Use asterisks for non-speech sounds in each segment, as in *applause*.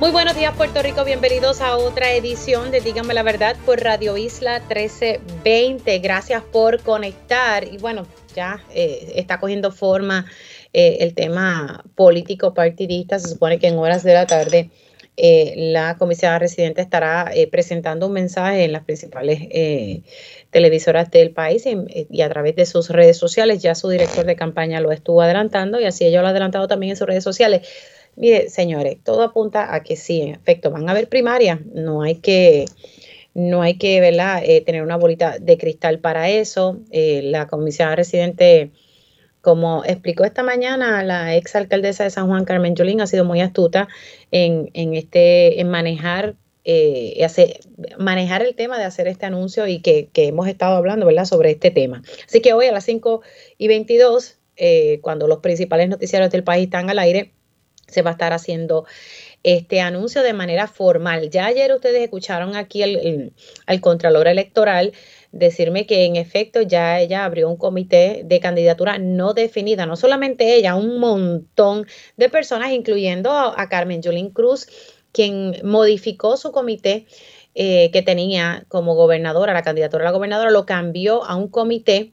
Muy buenos días Puerto Rico, bienvenidos a otra edición de Dígame la Verdad por Radio Isla 1320. Gracias por conectar y bueno, ya eh, está cogiendo forma eh, el tema político partidista. Se supone que en horas de la tarde eh, la comisionada residente estará presentando un mensaje en las principales televisoras del país y, y, a través de sus redes sociales. Ya su director de campaña lo estuvo adelantando y así ella lo ha adelantado también en sus redes sociales Mire, señores, todo apunta a que sí, en efecto, van a haber primarias, no hay que, no hay que ¿verdad? Eh, tener una bolita de cristal para eso. Eh, la comisionada residente, como explicó esta mañana la ex alcaldesa de San Juan, Carmen Yolín, ha sido muy astuta en, en este, en manejar eh, hacer, manejar el tema de hacer este anuncio y que, que, hemos estado hablando ¿verdad? sobre este tema. Así que hoy a las 5 y 22, eh, cuando los principales noticiarios del país están al aire, se va a estar haciendo este anuncio de manera formal. Ya ayer ustedes escucharon aquí al Contralor Electoral decirme que en efecto ya ella abrió un comité de candidatura no definida, no solamente ella, un montón de personas, incluyendo a, Carmen Yolín Cruz, quien modificó su comité eh, que tenía como gobernadora, la candidatura a la gobernadora, lo cambió a un comité,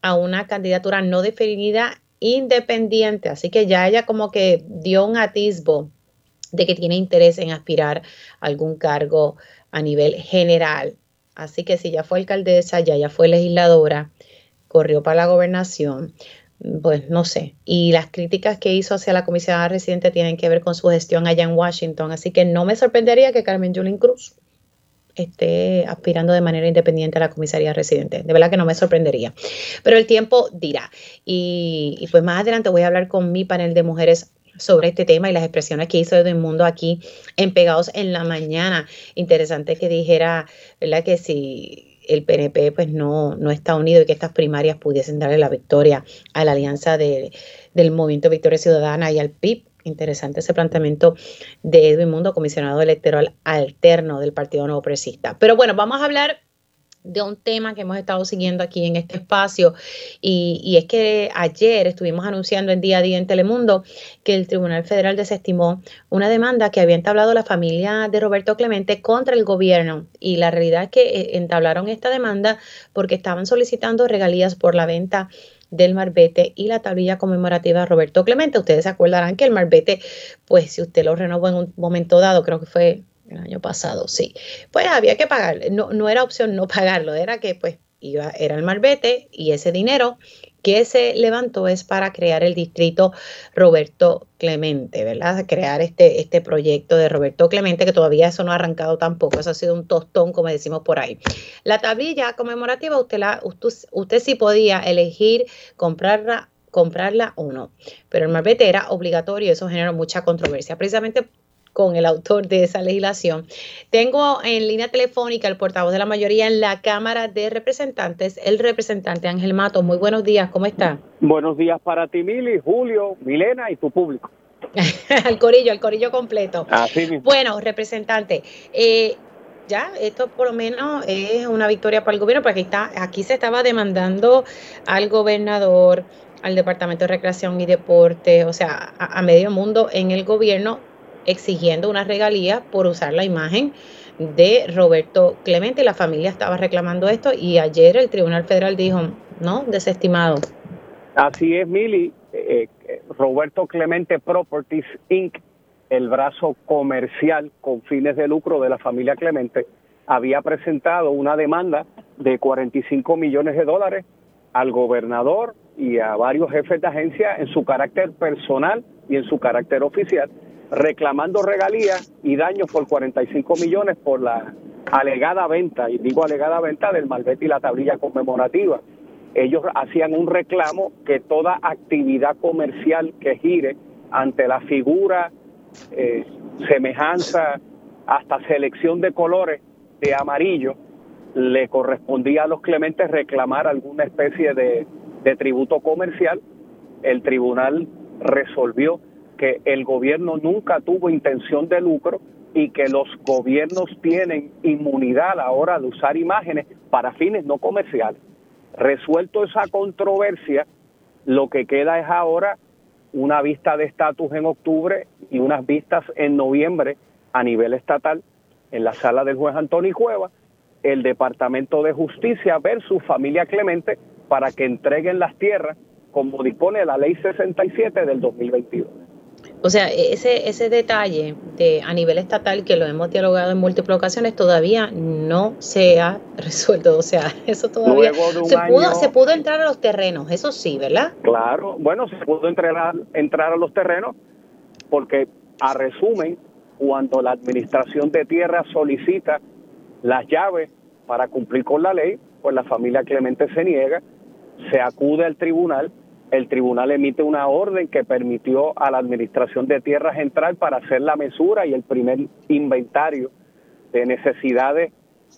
a una candidatura no definida independiente. Así que ya ella como que dio un atisbo de que tiene interés en aspirar a algún cargo a nivel general. Así que si ya fue alcaldesa, ya ya fue legisladora, corrió para la gobernación, pues no sé. Y las críticas que hizo hacia la comisionada residente tienen que ver con su gestión allá en Washington. Así que no me sorprendería que Carmen Yulín Cruz esté aspirando de manera independiente a la comisaría residente. De verdad que no me sorprendería. Pero el tiempo dirá. Y, pues más adelante voy a hablar con mi panel de mujeres sobre este tema y las expresiones que hizo el Mundo aquí en Pegados en la Mañana. Interesante que dijera, ¿verdad? Que si el PNP pues no, no está unido y que estas primarias pudiesen darle la victoria a la alianza de, del Movimiento Victoria Ciudadana y al PIB Interesante ese planteamiento de Edwin Mundo, comisionado electoral alterno del Partido Nuevo Progresista. Pero bueno, vamos a hablar de un tema que hemos estado siguiendo aquí en este espacio y, es que ayer estuvimos anunciando en día a día en Telemundo que el Tribunal Federal desestimó una demanda que había entablado la familia de Roberto Clemente contra el gobierno y la realidad es que eh, entablaron esta demanda porque estaban solicitando regalías por la venta del Marbete y la tablilla conmemorativa de Roberto Clemente. Ustedes se acordarán que el Marbete, pues si usted lo renovó en un momento dado, creo que fue el año pasado, sí, pues había que pagar, no, no era opción no pagarlo, era que pues iba, era el Marbete y ese dinero que se levantó es para crear el distrito Roberto Clemente, ¿verdad? Crear este, este proyecto de Roberto Clemente, que todavía eso no ha arrancado tampoco, eso ha sido un tostón, como decimos por ahí. La tablilla conmemorativa, usted, la, usted, usted sí podía elegir comprarla comprarla o no. Pero el marbete era obligatorio y eso generó mucha controversia. Precisamente con el autor de esa legislación. Tengo en línea telefónica el portavoz de la mayoría en la Cámara de Representantes, el representante Ángel Mato. Muy buenos días, ¿cómo está? Buenos días para ti, Mili, Julio, Milena y tu público. *laughs* al corillo, al corillo completo. Así Bueno, representante, eh, ya esto por lo menos es una victoria para el gobierno, porque aquí, está, aquí se estaba demandando al gobernador, al Departamento de Recreación y Deporte, o sea, a, a medio mundo en el gobierno exigiendo una regalía por usar la imagen de Roberto Clemente. La familia estaba reclamando esto y ayer el Tribunal Federal dijo, no, desestimado. Así es, Mili. Eh, eh, Roberto Clemente Properties Inc., el brazo comercial con fines de lucro de la familia Clemente, había presentado una demanda de 45 millones de dólares al gobernador y a varios jefes de agencia en su carácter personal y en su carácter oficial reclamando regalías y daños por 45 millones por la alegada venta, y digo alegada venta del malvete y la tablilla conmemorativa. Ellos hacían un reclamo que toda actividad comercial que gire ante la figura, eh, semejanza, hasta selección de colores de amarillo, le correspondía a los Clementes reclamar alguna especie de, de tributo comercial. El tribunal resolvió que el gobierno nunca tuvo intención de lucro y que los gobiernos tienen inmunidad a la hora de usar imágenes para fines no comerciales. Resuelto esa controversia, lo que queda es ahora una vista de estatus en octubre y unas vistas en noviembre a nivel estatal en la sala del juez Antonio Cueva, el Departamento de Justicia versus Familia Clemente para que entreguen las tierras como dispone la ley 67 del 2022. O sea, e-, ese, ese detalle de a nivel estatal que lo hemos dialogado en múltiples ocasiones todavía no se ha *laughs* resuelto. O sea, eso todavía se pudo, se pudo entrar a los terrenos, eso sí, ¿verdad? Claro, bueno, se pudo entrar a, entrar a los terrenos porque a resumen, cuando la administración de tierra solicita las llaves para cumplir con la ley, pues la familia Clemente se niega, se acude al tribunal el tribunal emite una orden que permitió a la Administración de Tierras entrar para hacer la mesura y el primer inventario de necesidades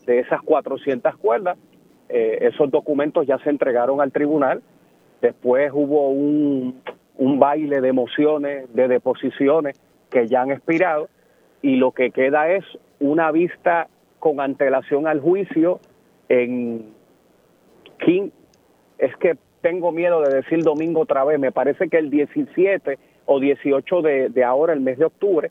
de esas 400 cuerdas. Eh, esos documentos ya se entregaron al tribunal. Después hubo un, un baile de mociones, de deposiciones que ya han expirado y lo que queda es una vista con antelación al juicio en King. Es que tengo miedo de decir domingo otra vez, me parece que el 17 o 18 de, ahora, el mes de octubre,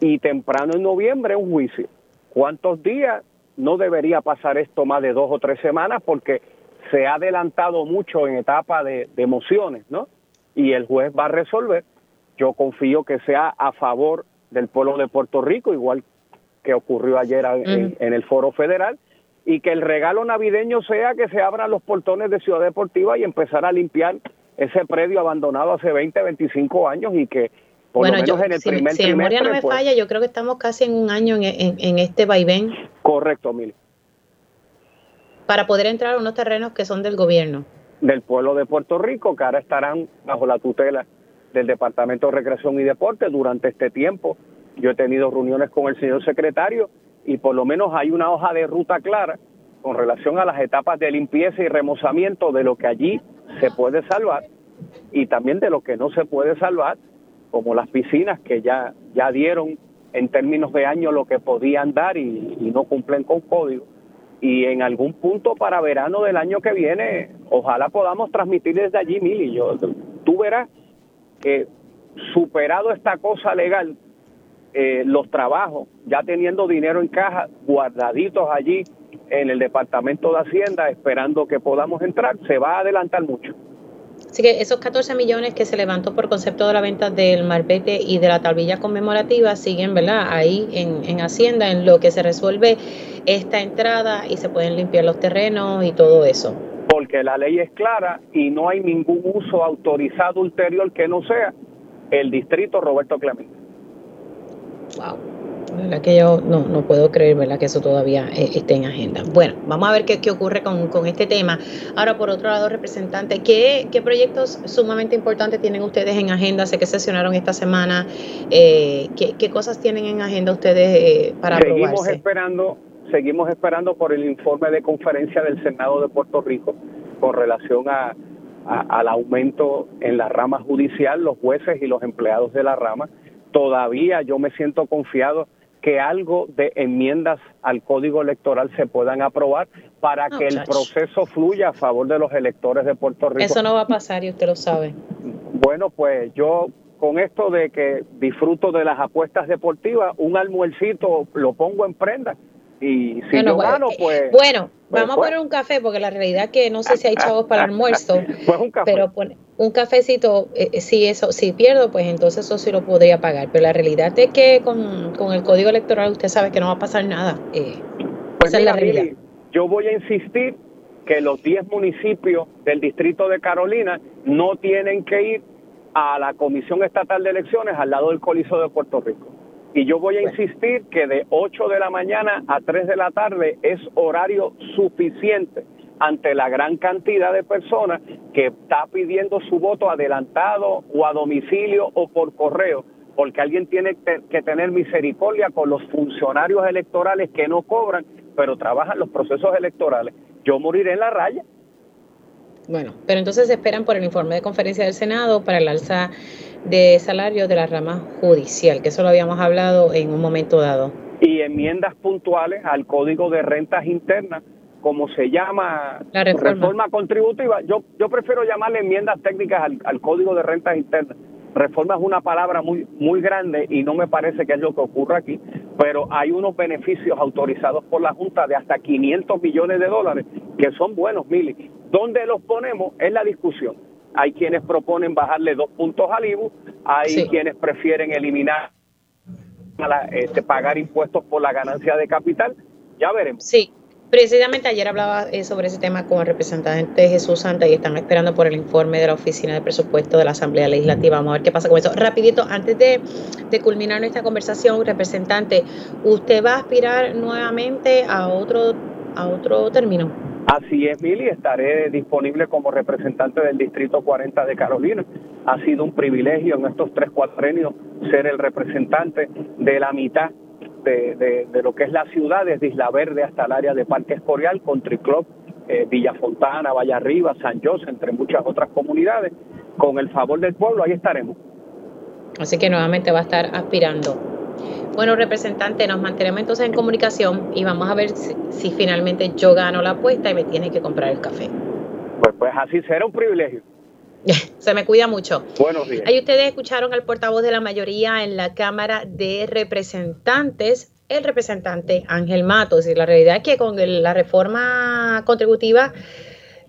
y temprano en noviembre un juicio. ¿Cuántos días? No debería pasar esto más de dos o tres semanas porque se ha adelantado mucho en etapa de, emociones, ¿no? Y el juez va a resolver. Yo confío que sea a favor del pueblo de Puerto Rico, igual que ocurrió ayer en el Foro Federal, y que el regalo navideño sea que se abran los portones de Ciudad Deportiva y empezar a limpiar ese predio abandonado hace 20, 25 años y que por lo menos en el si, primer si memoria no me pues falla, yo creo que estamos casi en un año en, este vaivén. Correcto, Mil. Para poder entrar a unos terrenos que son del gobierno. Del pueblo de Puerto Rico, que ahora estarán bajo la tutela del Departamento de Recreación y Deporte durante este tiempo. Yo he tenido reuniones con el señor secretario y por lo menos hay una hoja de ruta clara con relación a las etapas de limpieza y remozamiento de lo que allí se puede salvar y también de lo que no se puede salvar, como las piscinas que ya, ya dieron en términos de año lo que podían dar y, no cumplen con código. Y en algún punto para verano del año que viene, ojalá podamos transmitir desde allí, Mili. Yo, tú verás que superado esta cosa legal, eh, los trabajos, ya teniendo dinero en caja, guardaditos allí en el Departamento de Hacienda, esperando que podamos entrar, se va a adelantar mucho. Así que esos 14 millones que se levantó por concepto de la venta del Marbete y de la tablilla conmemorativa siguen, ¿verdad? Ahí en, en Hacienda, en lo que se resuelve esta entrada y se pueden limpiar los terrenos y todo eso. Porque la ley es clara y no hay ningún uso autorizado ulterior que no sea el distrito Roberto Clemente. Wow. ¿Verdad que yo no, no puedo creer ¿verdad? que eso todavía eh, esté en agenda? Bueno, vamos a ver qué, qué ocurre con, con, este tema. Ahora, por otro lado, representante, ¿qué, ¿qué, proyectos sumamente importantes tienen ustedes en agenda? Sé que sesionaron esta semana. Eh, ¿qué, ¿qué, cosas tienen en agenda ustedes eh, para seguimos esperando Seguimos esperando por el informe de conferencia del Senado de Puerto Rico con relación a, al aumento en la rama judicial, los jueces y los empleados de la rama todavía yo me siento confiado que algo de enmiendas al código electoral se puedan aprobar para que el proceso fluya a favor de los electores de Puerto Rico. Eso no va a pasar y usted lo sabe. Bueno, pues yo con esto de que disfruto de las apuestas deportivas, un almuercito lo pongo en prenda y si bueno, yo gano, pues... Bueno, pues, vamos a pues. poner un café, porque la realidad es que no sé si hay chavos para el almuerzo. *laughs* Pues un café. Pero un cafecito, eh, eh, si eso si pierdo, pues entonces eso sí lo podría pagar. Pero la realidad es que con, con el código electoral usted sabe que no va a pasar nada. Eh, pues esa es la realidad. yo voy a insistir que los 10 municipios del distrito de Carolina no tienen que ir a la Comisión Estatal de Elecciones al lado del Coliseo de Puerto Rico. Y yo voy a insistir que de 8 de la mañana a 3 de la tarde es horario suficiente ante la gran cantidad de personas que está pidiendo su voto adelantado o a domicilio o por correo porque alguien tiene que tener misericordia con los funcionarios electorales que no cobran, pero trabajan los procesos electorales. Yo moriré en la raya. Bueno, pero entonces esperan por el informe de conferencia del Senado para el alza de salario de la rama judicial, que eso lo habíamos hablado en un momento dado. Y enmiendas puntuales al Código de Rentas Internas, como se llama la reforma. contributiva. Yo, yo prefiero llamarle enmiendas técnicas al, al Código de Rentas Internas. Reforma es una palabra muy, muy grande y no me parece que es lo que ocurra aquí, pero hay unos beneficios autorizados por la Junta de hasta 500 millones de dólares que son buenos, Mili. ¿Dónde los ponemos? Es la discusión. Hay quienes proponen bajarle dos puntos al IBU, hay quienes prefieren eliminar, este, pagar impuestos por la ganancia de capital. Ya veremos. Sí, Precisamente ayer hablaba eh, sobre ese tema con el representante Jesús Santa y están esperando por el informe de la Oficina de Presupuesto de la Asamblea Legislativa. Vamos a ver qué pasa con eso. Rapidito, antes de, de culminar nuestra conversación, representante, ¿usted va a aspirar nuevamente a otro, a otro término? Así es, Mili, estaré disponible como representante del Distrito 40 de Carolina. Ha sido un privilegio en estos tres cuatrenios ser el representante de la mitad de, lo que es la ciudad, desde Isla Verde hasta el área de Parque Escorial, Country Club, eh, Villa Valle Arriba, San José, entre muchas otras comunidades. Con el favor del pueblo, ahí estaremos. Así que nuevamente va a estar aspirando bueno, representante, nos mantenemos entonces en comunicación y vamos a ver si, finalmente yo gano la apuesta y me tiene que comprar el café. Pues, pues así será un privilegio. *laughs* Se me cuida mucho. Buenos días. Ahí ustedes escucharon al portavoz de la mayoría en la Cámara de Representantes, el representante Ángel Matos. Y la realidad es que con la reforma contributiva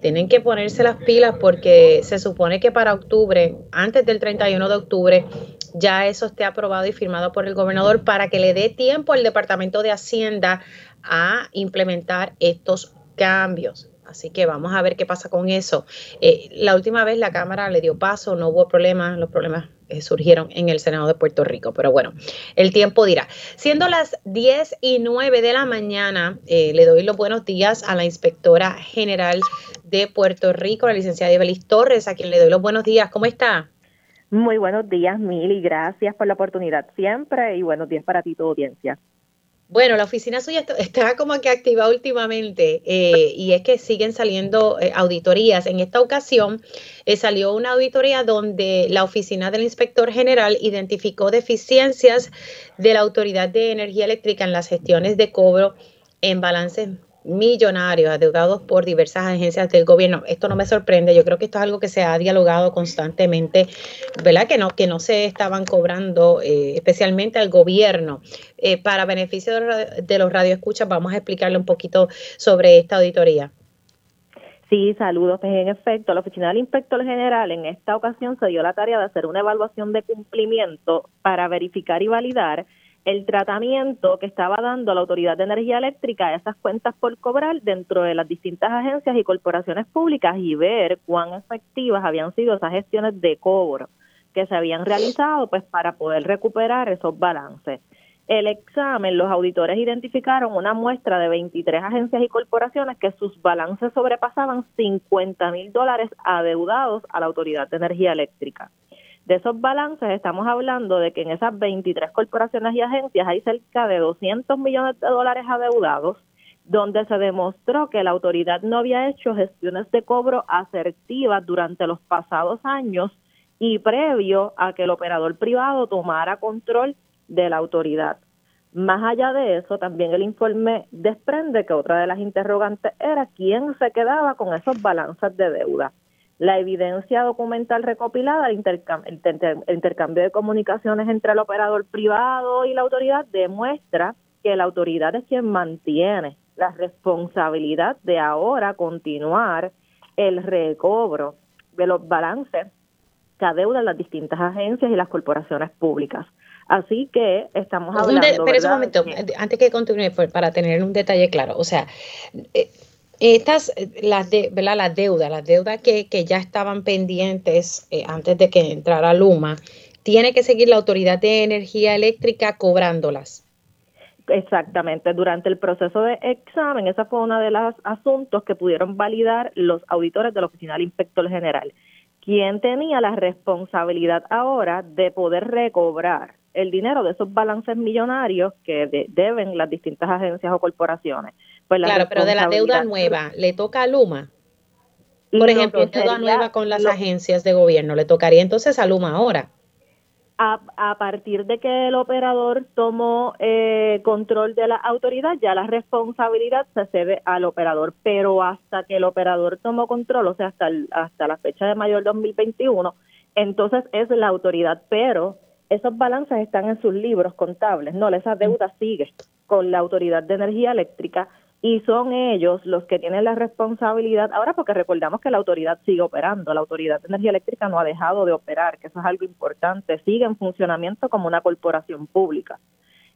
tienen que ponerse las pilas porque se supone que para octubre, antes del 31 de octubre, ya eso esté aprobado y firmado por el gobernador para que le dé tiempo al Departamento de Hacienda a implementar estos cambios. Así que vamos a ver qué pasa con eso. Eh, la última vez la Cámara le dio paso, no hubo problemas, los problemas eh, surgieron en el Senado de Puerto Rico, pero bueno, el tiempo dirá. Siendo las 10 y 9 de la mañana, eh, le doy los buenos días a la inspectora general de Puerto Rico, la licenciada Evelis Torres, a quien le doy los buenos días. ¿Cómo está? Muy buenos días, Mil, y gracias por la oportunidad siempre y buenos días para ti, tu audiencia. Bueno, la oficina suya está como que activada últimamente eh, y es que siguen saliendo eh, auditorías. En esta ocasión eh, salió una auditoría donde la oficina del inspector general identificó deficiencias de la Autoridad de Energía Eléctrica en las gestiones de cobro en balances millonarios adeudados por diversas agencias del gobierno. Esto no me sorprende, yo creo que esto es algo que se ha dialogado constantemente, ¿verdad? Que no, que no se estaban cobrando eh, especialmente al gobierno. Eh, para beneficio de los radioescuchas, vamos a explicarle un poquito sobre esta auditoría. Sí, saludos. Pues en efecto, la Oficina del Inspector General en esta ocasión se dio la tarea de hacer una evaluación de cumplimiento para verificar y validar el tratamiento que estaba dando la Autoridad de Energía Eléctrica a esas cuentas por cobrar dentro de las distintas agencias y corporaciones públicas y ver cuán efectivas habían sido esas gestiones de cobro que se habían realizado pues para poder recuperar esos balances. El examen, los auditores identificaron una muestra de 23 agencias y corporaciones que sus balances sobrepasaban 50 mil dólares adeudados a la Autoridad de Energía Eléctrica. De esos balances estamos hablando de que en esas 23 corporaciones y agencias hay cerca de 200 millones de dólares adeudados, donde se demostró que la autoridad no había hecho gestiones de cobro asertivas durante los pasados años y previo a que el operador privado tomara control de la autoridad. Más allá de eso, también el informe desprende que otra de las interrogantes era quién se quedaba con esos balances de deuda. La evidencia documental recopilada, el, intercambio de comunicaciones entre el operador privado y la autoridad demuestra que la autoridad es quien mantiene la responsabilidad de ahora continuar el recobro de los balances que adeudan las distintas agencias y las corporaciones públicas. Así que estamos hablando. Pero un momento, antes que continúe, para tener un detalle claro, o sea, eh, estas, eh, las, de, ¿verdad? las deudas, las deudas que, que ya estaban pendientes eh, antes de que entrara Luma, tiene que seguir la Autoridad de Energía Eléctrica cobrándolas. Exactamente, durante el proceso de examen, esa fue uno de los asuntos que pudieron validar los auditores de la Oficina del Inspector General, quien tenía la responsabilidad ahora de poder recobrar el dinero de esos balances millonarios que deben las distintas agencias o corporaciones. Pues claro, pero de la deuda nueva, ¿le toca a Luma? Por ejemplo, deuda nueva con las agencias de gobierno, ¿le tocaría entonces a Luma ahora? A, partir de que el operador tomó eh, control de la autoridad, ya la responsabilidad se cede al operador, pero hasta que el operador tomó control, o sea, hasta, hasta la fecha de mayo del 2021, entonces es la autoridad, pero esos balances están en sus libros contables, no, esa deuda sigue con la Autoridad de Energía Eléctrica y son ellos los que tienen la responsabilidad. Ahora porque recordamos que la autoridad sigue operando, la Autoridad de Energía Eléctrica no ha dejado de operar, que eso es algo importante, sigue en funcionamiento como una corporación pública.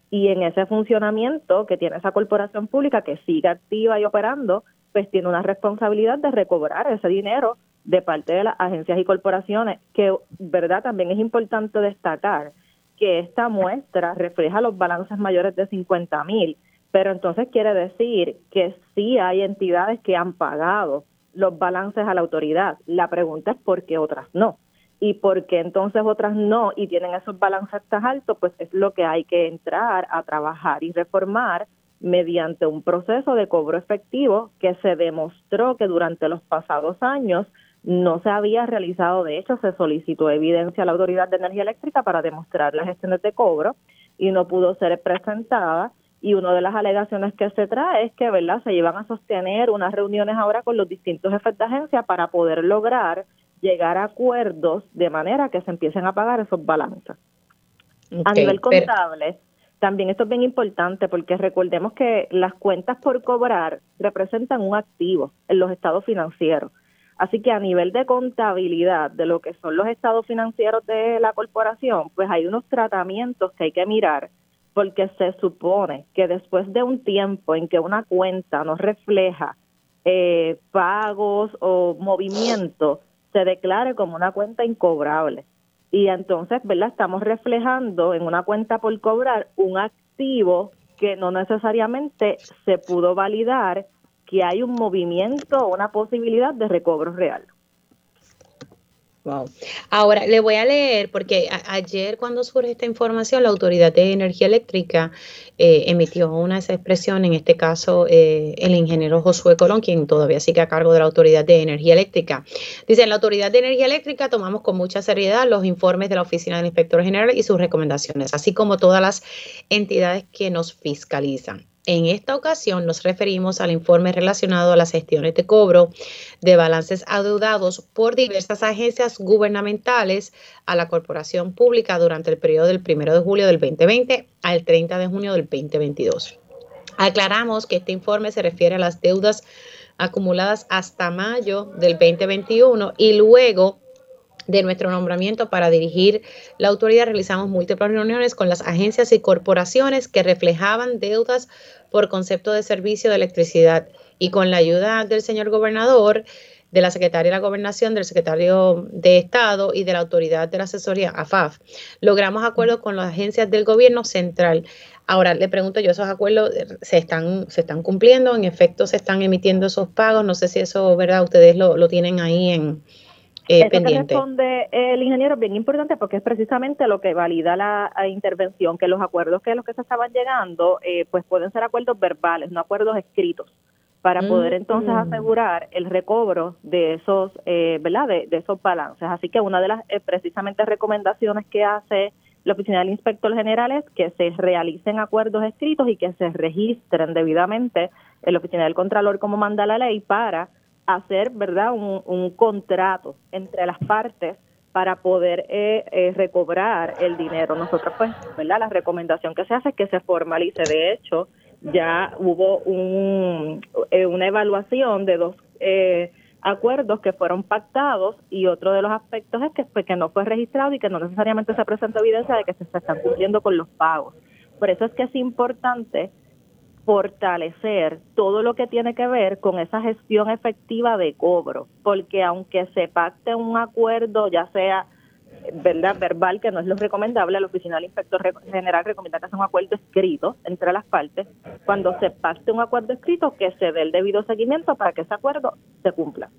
Y en ese funcionamiento que tiene esa corporación pública que sigue activa y operando, pues tiene una responsabilidad de recobrar ese dinero de parte de las agencias y corporaciones, que verdad también es importante destacar que esta muestra refleja los balances mayores de 50 mil pero entonces quiere decir que sí hay entidades que han pagado los balances a la autoridad. La pregunta es por qué otras no. Y por qué entonces otras no y tienen esos balances tan altos, pues es lo que hay que entrar a trabajar y reformar mediante un proceso de cobro efectivo que se demostró que durante los pasados años no se había realizado. De hecho, se solicitó evidencia a la Autoridad de Energía Eléctrica para demostrar las gestiones de cobro y no pudo ser presentada y una de las alegaciones que se trae es que verdad se llevan a sostener unas reuniones ahora con los distintos jefes de agencia para poder lograr llegar a acuerdos de manera que se empiecen a pagar esos balances. a nivel contable, también esto es bien importante porque recordemos que las cuentas por cobrar representan un activo en los estados financieros. Así que a nivel de contabilidad de lo que son los estados financieros de la corporación, pues hay unos tratamientos que hay que mirar porque se supone que después de un tiempo en que una cuenta no refleja eh, pagos o movimiento, se declare como una cuenta incobrable. Y entonces, ¿verdad? Estamos reflejando en una cuenta por cobrar un activo que no necesariamente se pudo validar que hay un movimiento o una posibilidad de recobro real. Wow. Ahora le voy a leer, porque ayer cuando surge esta información, la Autoridad de Energía Eléctrica eh, emitió una expresión, en este caso eh, el ingeniero Josué Colón, quien todavía sigue a cargo de la Autoridad de Energía Eléctrica. Dice, la Autoridad de Energía Eléctrica tomamos con mucha seriedad los informes de la Oficina del Inspector General y sus recomendaciones, así como todas las entidades que nos fiscalizan. En esta ocasión nos referimos al informe relacionado a las gestiones de cobro de balances adeudados por diversas agencias gubernamentales a la corporación pública durante el periodo del 1 de julio del 2020 al 30 de junio del 2022. Aclaramos que este informe se refiere a las deudas acumuladas hasta mayo del 2021 y luego de nuestro nombramiento para dirigir la autoridad realizamos múltiples reuniones con las agencias y corporaciones que reflejaban deudas por concepto de servicio de electricidad y con la ayuda del señor gobernador, de la secretaria de la gobernación, del secretario de Estado y de la autoridad de la asesoría AFAF. Logramos acuerdos con las agencias del gobierno central. Ahora le pregunto yo, ¿esos acuerdos se están, se están cumpliendo? ¿En efecto se están emitiendo esos pagos? No sé si eso, ¿verdad? Ustedes lo, lo tienen ahí en, eh, Eso que responde el ingeniero es bien importante porque es precisamente lo que valida la, intervención, que los acuerdos que los que se estaban llegando, eh, pues pueden ser acuerdos verbales, no acuerdos escritos, para poder entonces mm. asegurar el recobro de esos, eh, ¿verdad? De, esos balances. Así que una de las eh, precisamente recomendaciones que hace la Oficina del Inspector General es que se realicen acuerdos escritos y que se registren debidamente en la Oficina del Contralor como manda la ley para hacer, ¿verdad?, un, contrato entre las partes para poder eh, eh, recobrar el dinero. Nosotros, pues, ¿verdad? La recomendación que se hace es que se formalice. De hecho, ya hubo un, eh, una evaluación de dos acuerdos que fueron pactados y otro de los aspectos es que, pues, que no fue registrado y que no necesariamente se presenta evidencia de que se están cumpliendo con los pagos. Por eso es que es importante fortalecer todo lo que tiene que ver con esa gestión efectiva de cobro, porque aunque se pacte un acuerdo, ya sea verdad verbal, que no es lo recomendable, la oficina del inspector general recomienda que sea un acuerdo escrito entre las partes, cuando se pacte un acuerdo escrito, que se dé el debido seguimiento para que ese acuerdo se cumpla.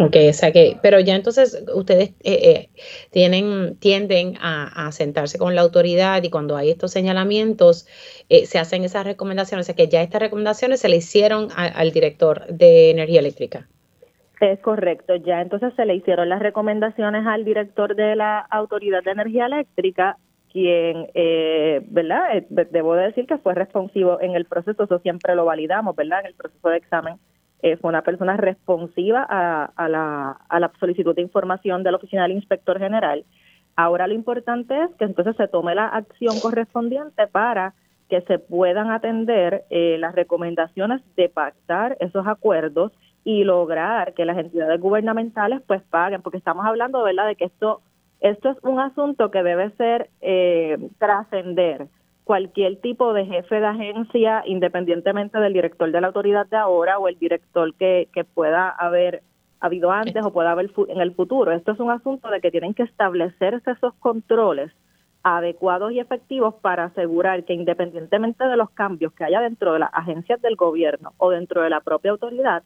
Ok, o que, pero ya entonces ustedes eh, eh, tienen, tienden a, sentarse con la autoridad y cuando hay estos señalamientos eh, se hacen esas recomendaciones, o sea que ya estas recomendaciones se le hicieron al director de energía eléctrica. Es correcto, ya entonces se le hicieron las recomendaciones al director de la Autoridad de Energía Eléctrica, quien, ¿verdad? Debo decir que fue responsivo en el proceso, eso siempre lo validamos, ¿verdad? En el proceso de examen eh, fue una persona responsiva a, la, a la solicitud de información de la Oficina del Inspector General. Ahora lo importante es que entonces se tome la acción correspondiente para que se puedan atender eh, las recomendaciones de pactar esos acuerdos y lograr que las entidades gubernamentales pues paguen, porque estamos hablando, ¿verdad?, de que esto, esto es un asunto que debe ser eh, trascender cualquier tipo de jefe de agencia, independientemente del director de la autoridad de ahora o el director que, pueda haber habido antes o pueda haber en el futuro. Esto es un asunto de que tienen que establecerse esos controles adecuados y efectivos para asegurar que independientemente de los cambios que haya dentro de las agencias del gobierno o dentro de la propia autoridad,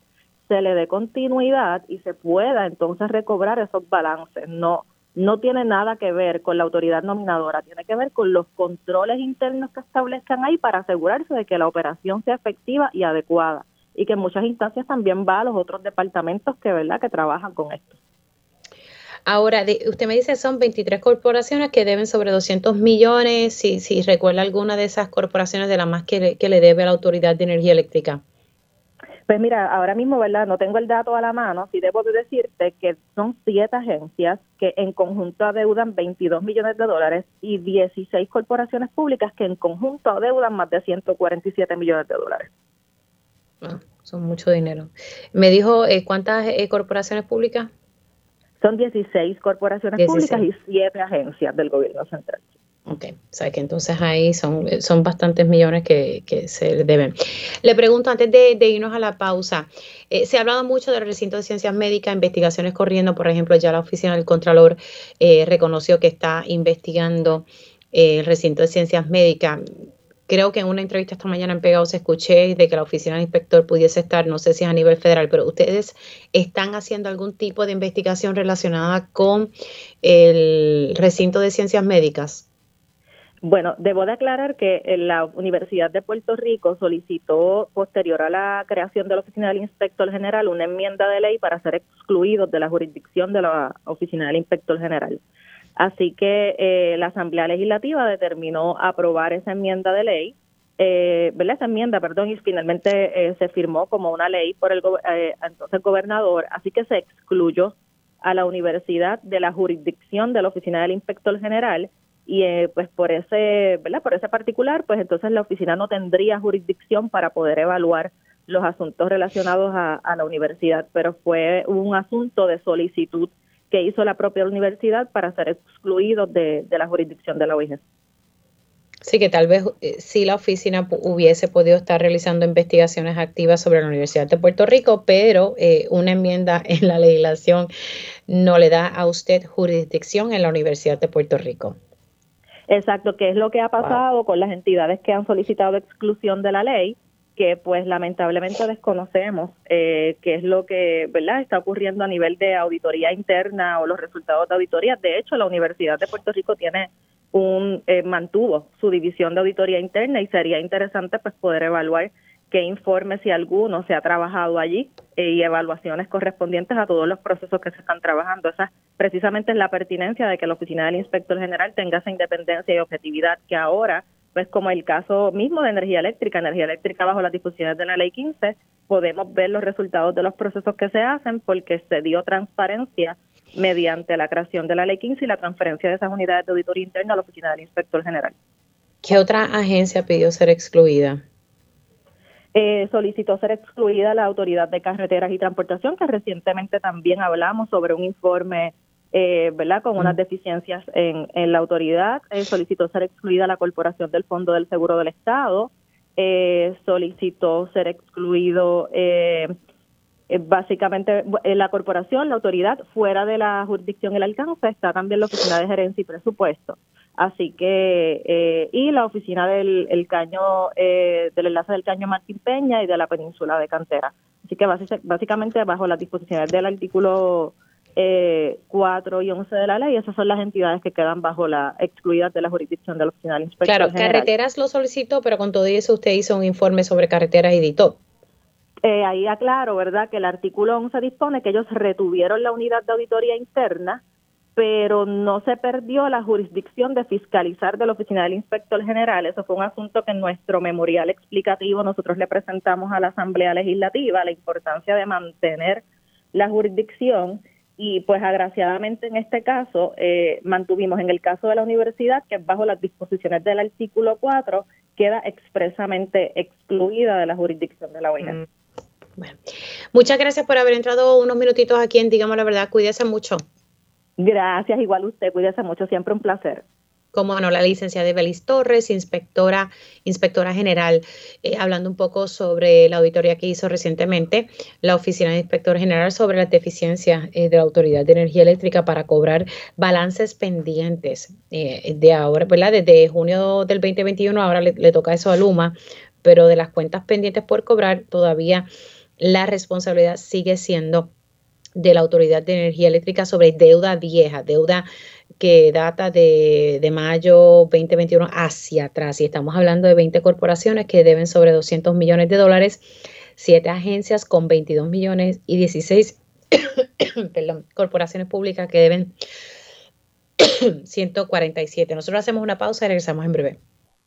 se le dé continuidad y se pueda entonces recobrar esos balances. No, no tiene nada que ver con la autoridad nominadora, tiene que ver con los controles internos que establezcan ahí para asegurarse de que la operación sea efectiva y adecuada y que en muchas instancias también va a los otros departamentos que verdad que trabajan con esto. Ahora, usted me dice son 23 corporaciones que deben sobre 200 millones, si, recuerda alguna de esas corporaciones de las más que le debe a la Autoridad de Energía Eléctrica. Pues mira, ahora mismo, ¿verdad? No tengo el dato a la mano, sí debo de decirte que son siete agencias que en conjunto adeudan 22 millones de dólares y 16 corporaciones públicas que en conjunto adeudan más de 147 millones de dólares. Ah, son mucho dinero. ¿Me dijo eh, cuántas eh, corporaciones públicas? Son 16 corporaciones públicas y siete agencias del gobierno central. Ok, o sea que entonces ahí son, son bastantes millones que, se deben. Le pregunto antes de, irnos a la pausa, eh, se ha hablado mucho del recinto de ciencias médicas, investigaciones corriendo, por ejemplo, ya la oficina del Contralor eh, reconoció que está investigando eh, el recinto de ciencias médicas. Creo que en una entrevista esta mañana en Pegados escuché de que la oficina del inspector pudiese estar, no sé si es a nivel federal, pero ustedes están haciendo algún tipo de investigación relacionada con el recinto de ciencias médicas. Bueno, debo de aclarar que la Universidad de Puerto Rico solicitó, posterior a la creación de la Oficina del Inspector General, una enmienda de ley para ser excluidos de la jurisdicción de la Oficina del Inspector General. Así que eh, la Asamblea Legislativa determinó aprobar esa enmienda de ley, eh, ¿verdad? Esa enmienda, perdón, y finalmente eh, se firmó como una ley por el eh, entonces gobernador, así que se excluyó a la universidad de la jurisdicción de la Oficina del Inspector General y eh, pues por ese, ¿verdad? Por ese particular, pues entonces la oficina no tendría jurisdicción para poder evaluar los asuntos relacionados a, la universidad, pero fue un asunto de solicitud que hizo la propia universidad para ser excluidos de, la jurisdicción de la OIG. Sí, que tal vez eh, si la oficina hubiese podido estar realizando investigaciones activas sobre la Universidad de Puerto Rico, pero eh, una enmienda *laughs* en la legislación no le da a usted jurisdicción en la Universidad de Puerto Rico. Exacto, que es lo que ha pasado con las entidades que han solicitado exclusión de la ley, que pues lamentablemente desconocemos eh, qué es lo que verdad está ocurriendo a nivel de auditoría interna o los resultados de auditoría. De hecho, la Universidad de Puerto Rico tiene un eh, mantuvo su división de auditoría interna y sería interesante pues poder evaluar qué informes, si alguno, se ha trabajado allí eh, y evaluaciones correspondientes a todos los procesos que se están trabajando. Esa precisamente es la pertinencia de que la Oficina del Inspector General tenga esa independencia y objetividad que ahora, pues como el caso mismo de energía eléctrica, energía eléctrica bajo las disposiciones de la Ley 15, podemos ver los resultados de los procesos que se hacen porque se dio transparencia mediante la creación de la Ley 15 y la transferencia de esas unidades de auditoría interna a la Oficina del Inspector General. ¿Qué otra agencia pidió ser excluida? Eh, solicitó ser excluida la Autoridad de Carreteras y Transportación, que recientemente también hablamos sobre un informe, eh, ¿verdad?, con unas deficiencias en, la autoridad. Eh, solicitó ser excluida la Corporación del Fondo del Seguro del Estado. solicitó ser excluido básicamente la corporación, la autoridad, fuera de la jurisdicción y el alcance, está también la Oficina de Gerencia y Presupuesto. Así que, eh, y la oficina del el caño, eh, del enlace del caño Martín Peña y de la península de Cantera. Así que básicamente bajo las disposiciones del artículo eh, 4 y 11 de la ley, esas son las entidades que quedan bajo la excluidas de la jurisdicción del Oficial Inspector Claro, carreteras lo solicitó, pero con todo eso usted hizo un informe sobre carreteras y editó. Eh, ahí aclaro, ¿verdad?, que el artículo 11 dispone que ellos retuvieron la unidad de auditoría interna, pero no se perdió la jurisdicción de fiscalizar de la Oficina del Inspector General. Eso fue un asunto que en nuestro memorial explicativo nosotros le presentamos a la Asamblea Legislativa, la importancia de mantener la jurisdicción y pues agraciadamente en este caso eh, mantuvimos en el caso de la universidad que bajo las disposiciones del artículo 4 queda expresamente excluida de la jurisdicción de la OIG. Mm. Bueno, muchas gracias por haber entrado unos minutitos aquí en Digamos la Verdad. Cuídese mucho. Gracias, igual usted. Cuídese mucho. Siempre un placer como no, la licenciada Belis Torres, inspectora, inspectora general, eh, hablando un poco sobre la auditoría que hizo recientemente la Oficina de Inspector General sobre las deficiencias eh, de la Autoridad de Energía Eléctrica para cobrar balances pendientes eh, de ahora, ¿verdad? Desde junio del 2021, ahora le toca eso a Luma, pero de las cuentas pendientes por cobrar, todavía la responsabilidad sigue siendo de la Autoridad de Energía Eléctrica sobre deuda vieja, deuda que data de, de, mayo 2021 hacia atrás. Y estamos hablando de 20 corporaciones que deben sobre 200 millones de dólares, 7 agencias con 22 millones y 16 *coughs* corporaciones públicas que deben *coughs* 147. Nosotros hacemos una pausa y regresamos en breve.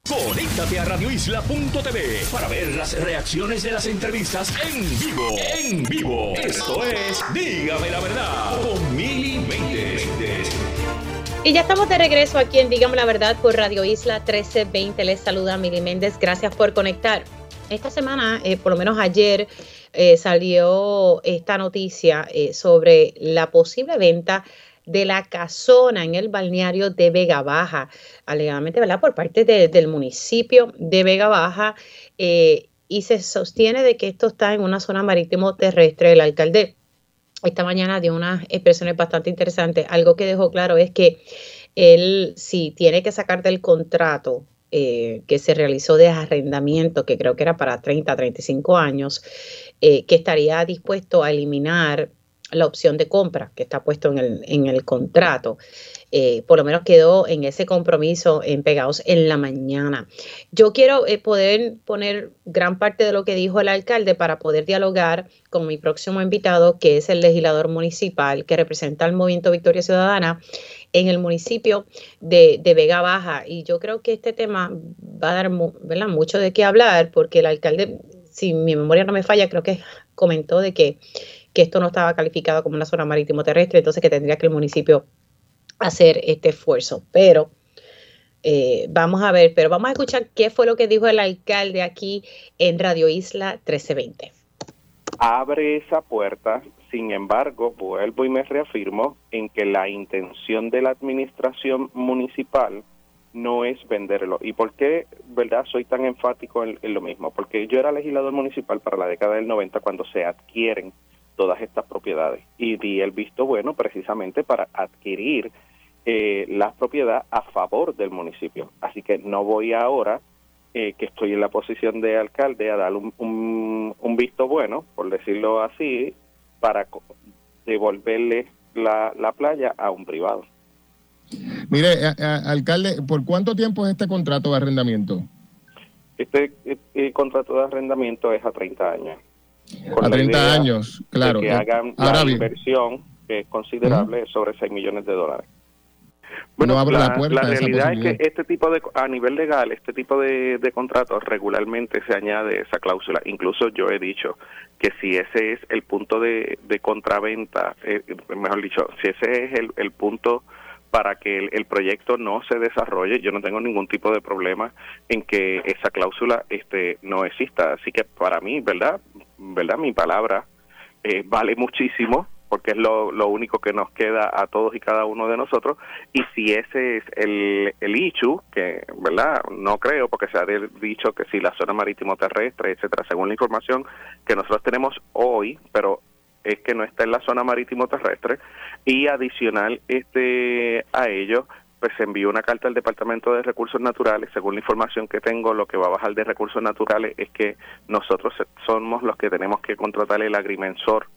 Conéctate a radioisla.tv para ver las reacciones de las entrevistas en vivo. En vivo. Esto es Dígame la verdad con Mili y ya estamos de regreso aquí en Dígame la Verdad por Radio Isla 1320. Les saluda Mili Méndez. Gracias por conectar. Esta semana, eh, por lo menos ayer, eh, salió esta noticia eh, sobre la posible venta de la casona en el balneario de Vega Baja, alegadamente, ¿verdad? Por parte del municipio de Vega Baja. y se sostiene de que esto está en una zona marítimo terrestre. El alcalde esta mañana dio unas expresiones bastante interesantes. Algo que dejó claro es que él, si tiene que sacar del contrato eh, que se realizó de arrendamiento, que creo que era para 30, 35 años, eh, que estaría dispuesto a eliminar la opción de compra que está puesto en el, en el contrato. Eh, por lo menos quedó en ese compromiso en Pegados en la mañana. Yo quiero eh, poder poner gran parte de lo que dijo el alcalde para poder dialogar con mi próximo invitado, que es el legislador municipal que representa al Movimiento Victoria Ciudadana en el municipio de, Vega Baja. Y yo creo que este tema va a dar mucho de qué hablar, porque el alcalde, si mi memoria no me falla, creo que comentó de que, que esto no estaba calificado como una zona marítimo terrestre, entonces que tendría que el municipio hacer este esfuerzo. Pero eh, vamos a ver, pero vamos a escuchar qué fue lo que dijo el alcalde aquí en Radio Isla 1320. Abre esa puerta, sin embargo, vuelvo y me reafirmo en que la intención de la administración municipal no es venderlo. ¿Y por qué, verdad, soy tan enfático en, lo mismo? Porque yo era legislador municipal para la década del 90 cuando se adquieren todas estas propiedades y di el visto bueno precisamente para adquirir eh, la propiedad a favor del municipio. Así que no voy ahora, eh, que estoy en la posición de alcalde, a dar un, un, visto bueno, por decirlo así, para devolverle la, la playa a un privado. Mire, alcalde, ¿por cuánto tiempo es este contrato de arrendamiento? Este eh, contrato de arrendamiento es a 30 años a 30 años, claro. que hagan la inversión, que es considerable, sobre 6 millones de dólares. Bueno, la, realidad es que este tipo de, a nivel legal, este tipo de, contratos regularmente se añade esa cláusula. Incluso yo he dicho que si ese es el punto de, contraventa, eh, mejor dicho, si ese es el, el punto para que el, proyecto no se desarrolle, yo no tengo ningún tipo de problema en que esa cláusula este no exista. Así que para mí, ¿verdad? ¿Verdad? Mi palabra eh, vale muchísimo porque es lo, único que nos queda a todos y cada uno de nosotros y si ese es el, el issue, que verdad no creo porque se ha dicho que si la zona marítimo terrestre etcétera según la información que nosotros tenemos hoy pero es que no está en la zona marítimo terrestre y adicional este a ello pues se envió una carta al Departamento de Recursos Naturales. Según la información que tengo, lo que va a bajar de recursos naturales es que nosotros somos los que tenemos que contratar el agrimensor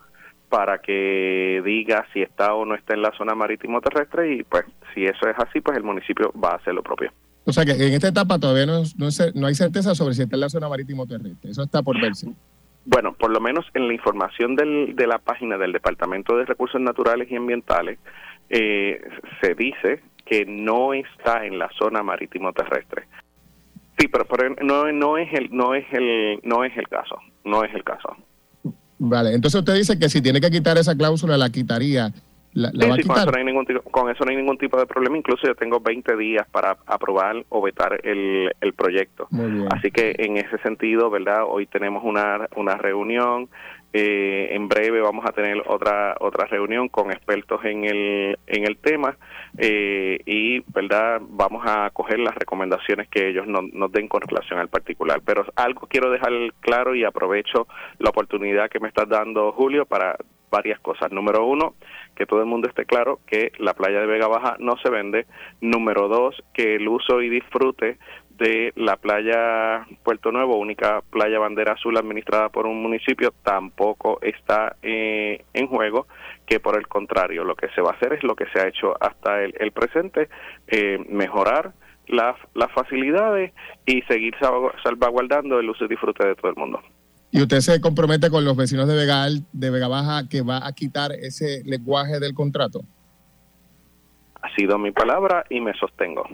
para que diga si está o no está en la zona marítimo terrestre y pues si eso es así, pues el municipio va a hacer lo propio. O sea que en esta etapa todavía no, no, hay certeza sobre si está en la zona marítimo terrestre. Eso está por verse. Bueno, por lo menos en la información del, de la página del Departamento de Recursos Naturales y Ambientales eh, se dice que no está en la zona marítimo terrestre. Sí, pero, no, no es el no es el no es el caso, no es el caso. Vale, entonces usted dice que si tiene que quitar esa cláusula la quitaría sí, Con, eso no hay ningún tipo, con eso no hay ningún tipo de problema. Incluso yo tengo 20 días para aprobar o vetar el, el proyecto. Así que en ese sentido, ¿verdad? Hoy tenemos una, una reunión. Eh, en breve vamos a tener otra otra reunión con expertos en el en el tema eh, y verdad vamos a coger las recomendaciones que ellos nos, nos den con relación al particular pero algo quiero dejar claro y aprovecho la oportunidad que me estás dando Julio para varias cosas número uno que todo el mundo esté claro que la playa de Vega Baja no se vende. Número dos, que el uso y disfrute de la playa Puerto Nuevo, única playa bandera azul administrada por un municipio, tampoco está eh, en juego, que por el contrario, lo que se va a hacer es lo que se ha hecho hasta el, presente, eh, mejorar las, las facilidades y seguir salvaguardando el uso y disfrute de todo el mundo. Y usted se compromete con los vecinos de Vega, de Vega Baja que va a quitar ese lenguaje del contrato. Ha sido mi palabra y me sostengo.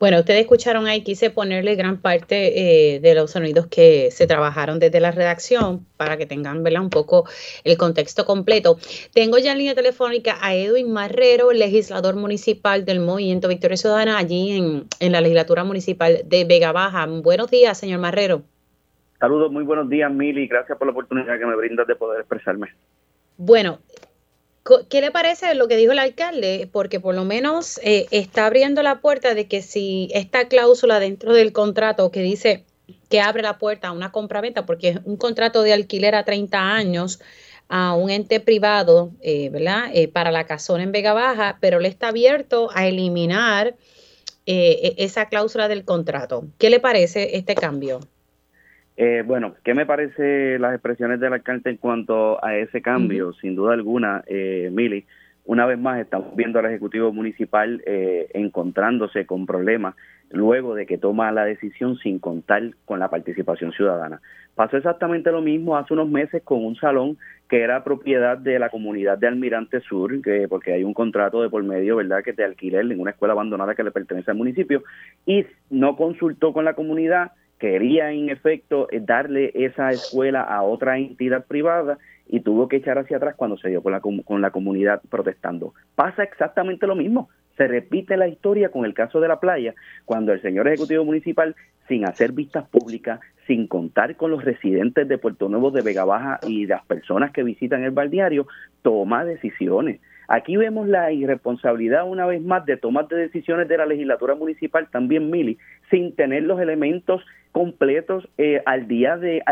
Bueno, ustedes escucharon ahí, quise ponerle gran parte eh, de los sonidos que se trabajaron desde la redacción para que tengan un poco el contexto completo. Tengo ya en línea telefónica a Edwin Marrero, legislador municipal del Movimiento Victoria Ciudadana, allí en, en la legislatura municipal de Vega Baja. Buenos días, señor Marrero. Saludos, muy buenos días, Mili. Gracias por la oportunidad que me brindas de poder expresarme. Bueno, ¿Qué le parece lo que dijo el alcalde? Porque por lo menos eh, está abriendo la puerta de que si esta cláusula dentro del contrato que dice que abre la puerta a una compraventa, porque es un contrato de alquiler a 30 años a un ente privado, eh, ¿verdad? Eh, para la casona en Vega Baja, pero le está abierto a eliminar e, esa cláusula del contrato. ¿Qué le parece este cambio? Eh, bueno, ¿qué me parece las expresiones del alcalde en cuanto a ese cambio? Sin duda alguna, eh, Mili, una vez más estamos viendo al Ejecutivo Municipal eh, encontrándose con problemas luego de que toma la decisión sin contar con la participación ciudadana. Pasó exactamente lo mismo hace unos meses con un salón que era propiedad de la comunidad de Almirante Sur, que, porque hay un contrato de por medio, ¿verdad?, que de alquiler en una escuela abandonada que le pertenece al municipio, y no consultó con la comunidad, quería en efecto eh, darle esa escuela a otra entidad privada y tuvo que echar hacia atrás cuando se dio con la, con la comunidad protestando. Pasa exactamente lo mismo. Se repite la historia con el caso de la playa, cuando el señor Ejecutivo Municipal, sin hacer vistas públicas, sin contar con los residentes de Puerto Nuevo, de Vega Baja y las personas que visitan el balneario, toma decisiones. Aquí vemos la irresponsabilidad una vez más de tomar de decisiones de la legislatura municipal, también Mili, sin tener los elementos completos eh, al día de,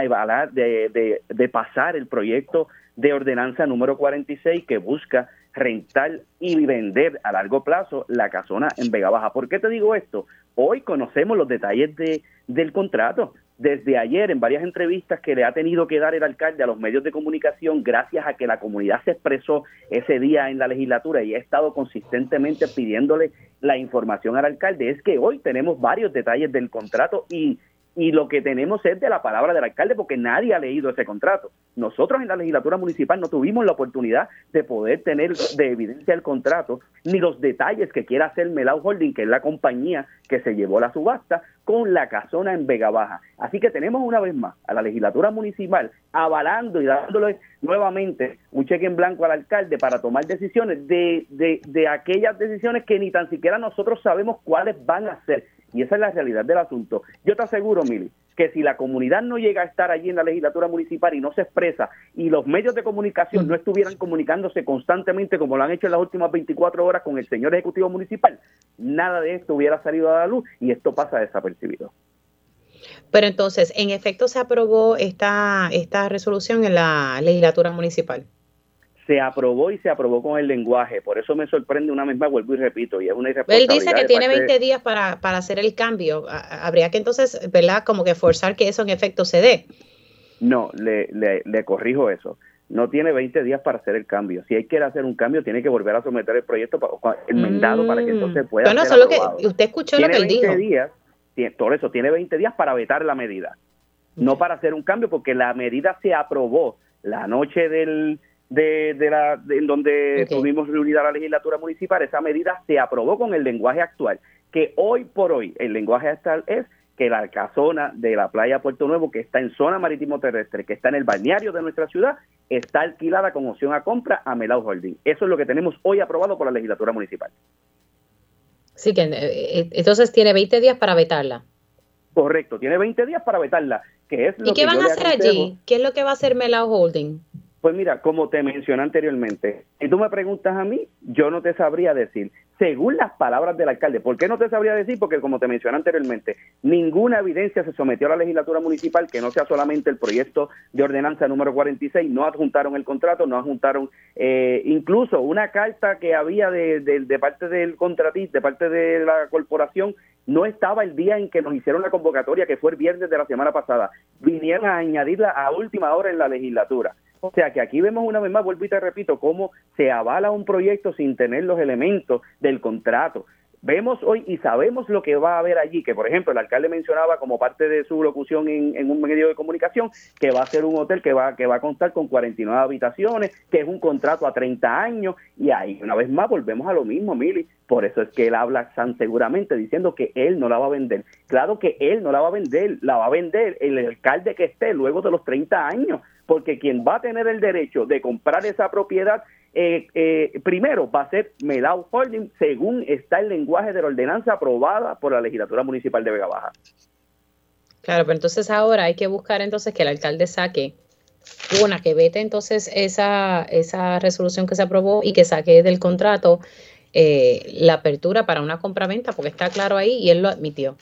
de, de, pasar el proyecto de ordenanza número 46 que busca rentar y vender a largo plazo la casona en Vega Baja. ¿Por qué te digo esto? Hoy conocemos los detalles de, del contrato desde ayer en varias entrevistas que le ha tenido que dar el alcalde a los medios de comunicación gracias a que la comunidad se expresó ese día en la legislatura y ha estado consistentemente pidiéndole la información al alcalde, es que hoy tenemos varios detalles del contrato y y lo que tenemos es de la palabra del alcalde porque nadie ha leído ese contrato. Nosotros en la legislatura municipal no tuvimos la oportunidad de poder tener de evidencia el contrato ni los detalles que quiera hacer Melau Holding, que es la compañía que se llevó la subasta con la casona en Vega Baja. Así que tenemos una vez más a la legislatura municipal avalando y dándole nuevamente un cheque en blanco al alcalde para tomar decisiones de, de, de aquellas decisiones que ni tan siquiera nosotros sabemos cuáles van a ser y esa es la realidad del asunto. Yo te aseguro, Mili, que si la comunidad no llega a estar allí en la legislatura municipal y no se expresa y los medios de comunicación no estuvieran comunicándose constantemente como lo han hecho en las últimas 24 horas con el señor Ejecutivo Municipal, nada de esto hubiera salido a la luz y esto pasa desapercibido. Pero entonces, en efecto, se aprobó esta, esta resolución en la legislatura municipal. Se aprobó y se aprobó con el lenguaje. Por eso me sorprende una misma, vuelvo y repito, y es una. Él dice que tiene 20 días para, para hacer el cambio. Habría que entonces, ¿verdad? Como que forzar que eso en efecto se dé. No, le, le, le corrijo eso no tiene 20 días para hacer el cambio. Si hay quiere hacer un cambio, tiene que volver a someter el proyecto enmendado para que entonces pueda bueno, ser solo que usted escuchó lo que él 20 Días, por eso, tiene 20 días para vetar la medida, no para hacer un cambio, porque la medida se aprobó la noche del de, de la en donde tuvimos reunida la legislatura municipal, esa medida se aprobó con el lenguaje actual, que hoy por hoy el lenguaje actual es que la casona de la playa Puerto Nuevo, que está en zona marítimo terrestre, que está en el balneario de nuestra ciudad, está alquilada con opción a compra a Melau Holding. Eso es lo que tenemos hoy aprobado por la legislatura municipal. Sí, que eh, eh, entonces tiene 20 días para vetarla. Correcto, tiene 20 días para vetarla. Que es ¿Y qué van a hacer allí? ¿Qué es lo que va a hacer Melau Holding? Pues mira, como te mencioné anteriormente, si tú me preguntas a mí, yo no te sabría decir según las palabras del alcalde. ¿Por qué no te sabría decir? Porque como te mencioné anteriormente, ninguna evidencia se sometió a la legislatura municipal que no sea solamente el proyecto de ordenanza número 46, no adjuntaron el contrato, no adjuntaron eh, incluso una carta que había de, de, parte del contratista, de parte de la corporación, no estaba el día en que nos hicieron la convocatoria, que fue el viernes de la semana pasada. Vinieron a añadirla a última hora en la legislatura. O sea que aquí vemos una vez más, vuelvo y te repito, cómo se avala un proyecto sin tener los elementos del contrato. Vemos hoy y sabemos lo que va a haber allí, que por ejemplo el alcalde mencionaba como parte de su locución en, un medio de comunicación que va a ser un hotel que va, que va a contar con 49 habitaciones, que es un contrato a 30 años, y ahí una vez más volvemos a lo mismo, Mili. Por eso es que él habla tan seguramente diciendo que él no la va a vender. Claro que él no la va a vender, la va a vender el alcalde que esté luego de los 30 años porque quien va a tener el derecho de comprar esa propiedad eh, eh, primero va a ser Melau Holding, según está el lenguaje de la ordenanza aprobada por la legislatura municipal de Vega Baja. Claro, pero entonces ahora hay que buscar entonces que el alcalde saque una que vete entonces esa, esa resolución que se aprobó y que saque del contrato eh, la apertura para una compraventa, porque está claro ahí y él lo admitió.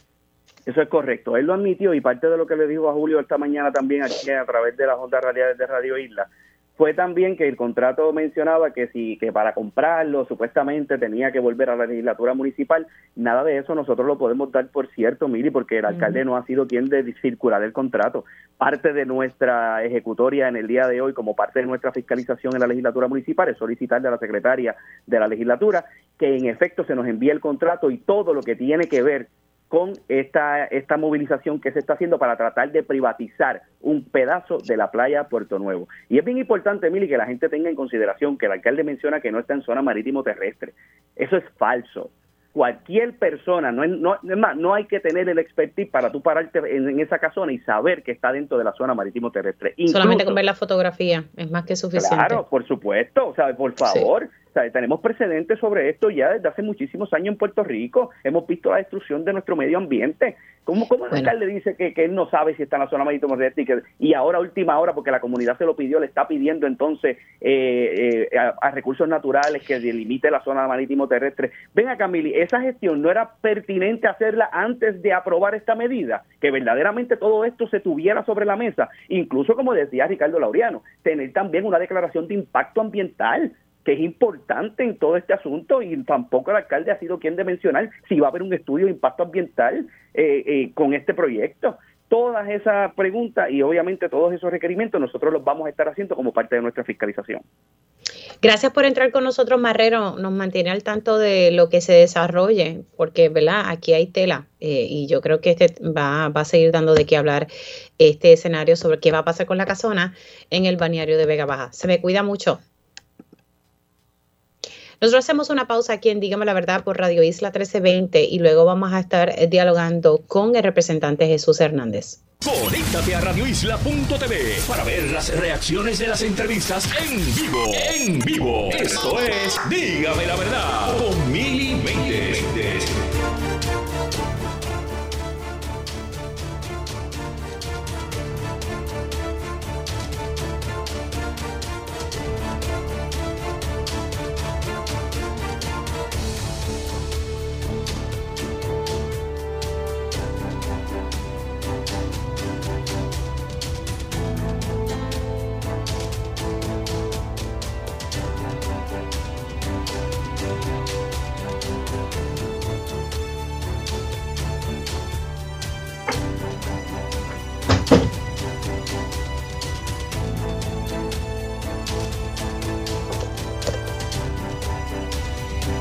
Eso es correcto. Él lo admitió y parte de lo que le dijo a Julio esta mañana también aquí a través de las ondas realidades de Radio Isla fue también que el contrato mencionaba que si que para comprarlo supuestamente tenía que volver a la legislatura municipal. Nada de eso nosotros lo podemos dar por cierto, Miri, porque el alcalde no ha sido quien de circular el contrato. Parte de nuestra ejecutoria en el día de hoy, como parte de nuestra fiscalización en la legislatura municipal, es solicitarle a la secretaria de la legislatura que en efecto se nos envíe el contrato y todo lo que tiene que ver con esta, esta movilización que se está haciendo para tratar de privatizar un pedazo de la playa Puerto Nuevo. Y es bien importante, Mili, que la gente tenga en consideración que el alcalde menciona que no está en zona marítimo terrestre. Eso es falso. Cualquier persona, no, no, más, no hay que tener el expertise para tú pararte en, esa casona y saber que está dentro de la zona marítimo terrestre. Solamente con ver la fotografía es más que suficiente. Claro, por supuesto, o sea, por favor tenemos precedentes sobre esto ya desde hace muchísimos años en Puerto Rico. Hemos visto la destrucción de nuestro medio ambiente. ¿Cómo, cómo el alcalde dice que, él no sabe si está en la zona marítimo terrestre y, ahora, última hora, porque la comunidad se lo pidió, le está pidiendo entonces eh, eh, a, recursos naturales que delimite la zona marítimo terrestre? Ven acá, Mili, esa gestión no era pertinente hacerla antes de aprobar esta medida, que verdaderamente todo esto se tuviera sobre la mesa, incluso como decía Ricardo Laureano, tener también una declaración de impacto ambiental que es importante en todo este asunto y tampoco el alcalde ha sido quien de mencionar si va a haber un estudio de impacto ambiental eh, eh, con este proyecto. Todas esas preguntas y obviamente todos esos requerimientos nosotros los vamos a estar haciendo como parte de nuestra fiscalización. Gracias por entrar con nosotros, Marrero. Nos mantiene al tanto de lo que se desarrolle, porque, ¿verdad? Aquí hay tela eh, y yo creo que este va, va, a seguir dando de qué hablar este escenario sobre qué va a pasar con la casona en el balneario de Vega Baja. Se me cuida mucho. Nosotros hacemos una pausa aquí en Dígame la Verdad por Radio Isla 1320 y luego vamos a estar eh, dialogando con el representante Jesús Hernández. Conéctate a radioisla.tv para ver las reacciones de las entrevistas en vivo. En vivo. Esto es Dígame la Verdad con Mili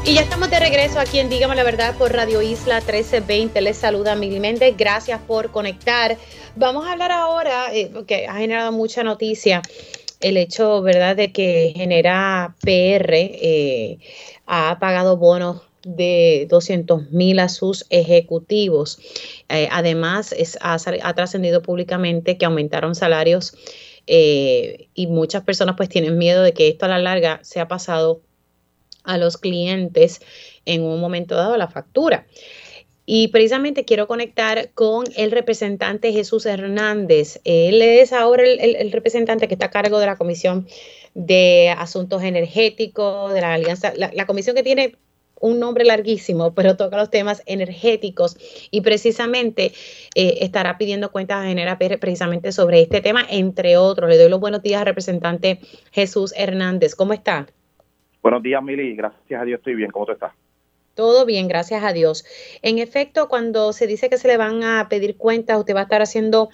Y ya estamos de regreso aquí en Dígame la Verdad por Radio Isla 1320. Les saluda Mili Méndez. Gracias por conectar. Vamos a hablar ahora, eh, porque ha generado mucha noticia, el hecho, ¿verdad?, de que Genera PR eh, ha pagado bonos de 200 mil a sus ejecutivos. Eh, además, ha, trascendido públicamente que aumentaron salarios y muchas personas pues tienen miedo de que esto a la larga sea pasado a los clientes en un momento dado la factura. Y precisamente quiero conectar con el representante Jesús Hernández. Él es ahora el, representante que está a cargo de la Comisión de Asuntos Energéticos, de la Alianza, la, comisión que tiene un nombre larguísimo, pero toca los temas energéticos y precisamente eh, estará pidiendo cuentas a Genera precisamente sobre este tema, entre otros. Le doy los buenos días al representante Jesús Hernández. ¿Cómo está? Buenos días, Mili. Gracias a Dios estoy bien. ¿Cómo tú estás? Todo bien, gracias a Dios. En efecto, cuando se dice que se le van a pedir cuentas, usted va a estar haciendo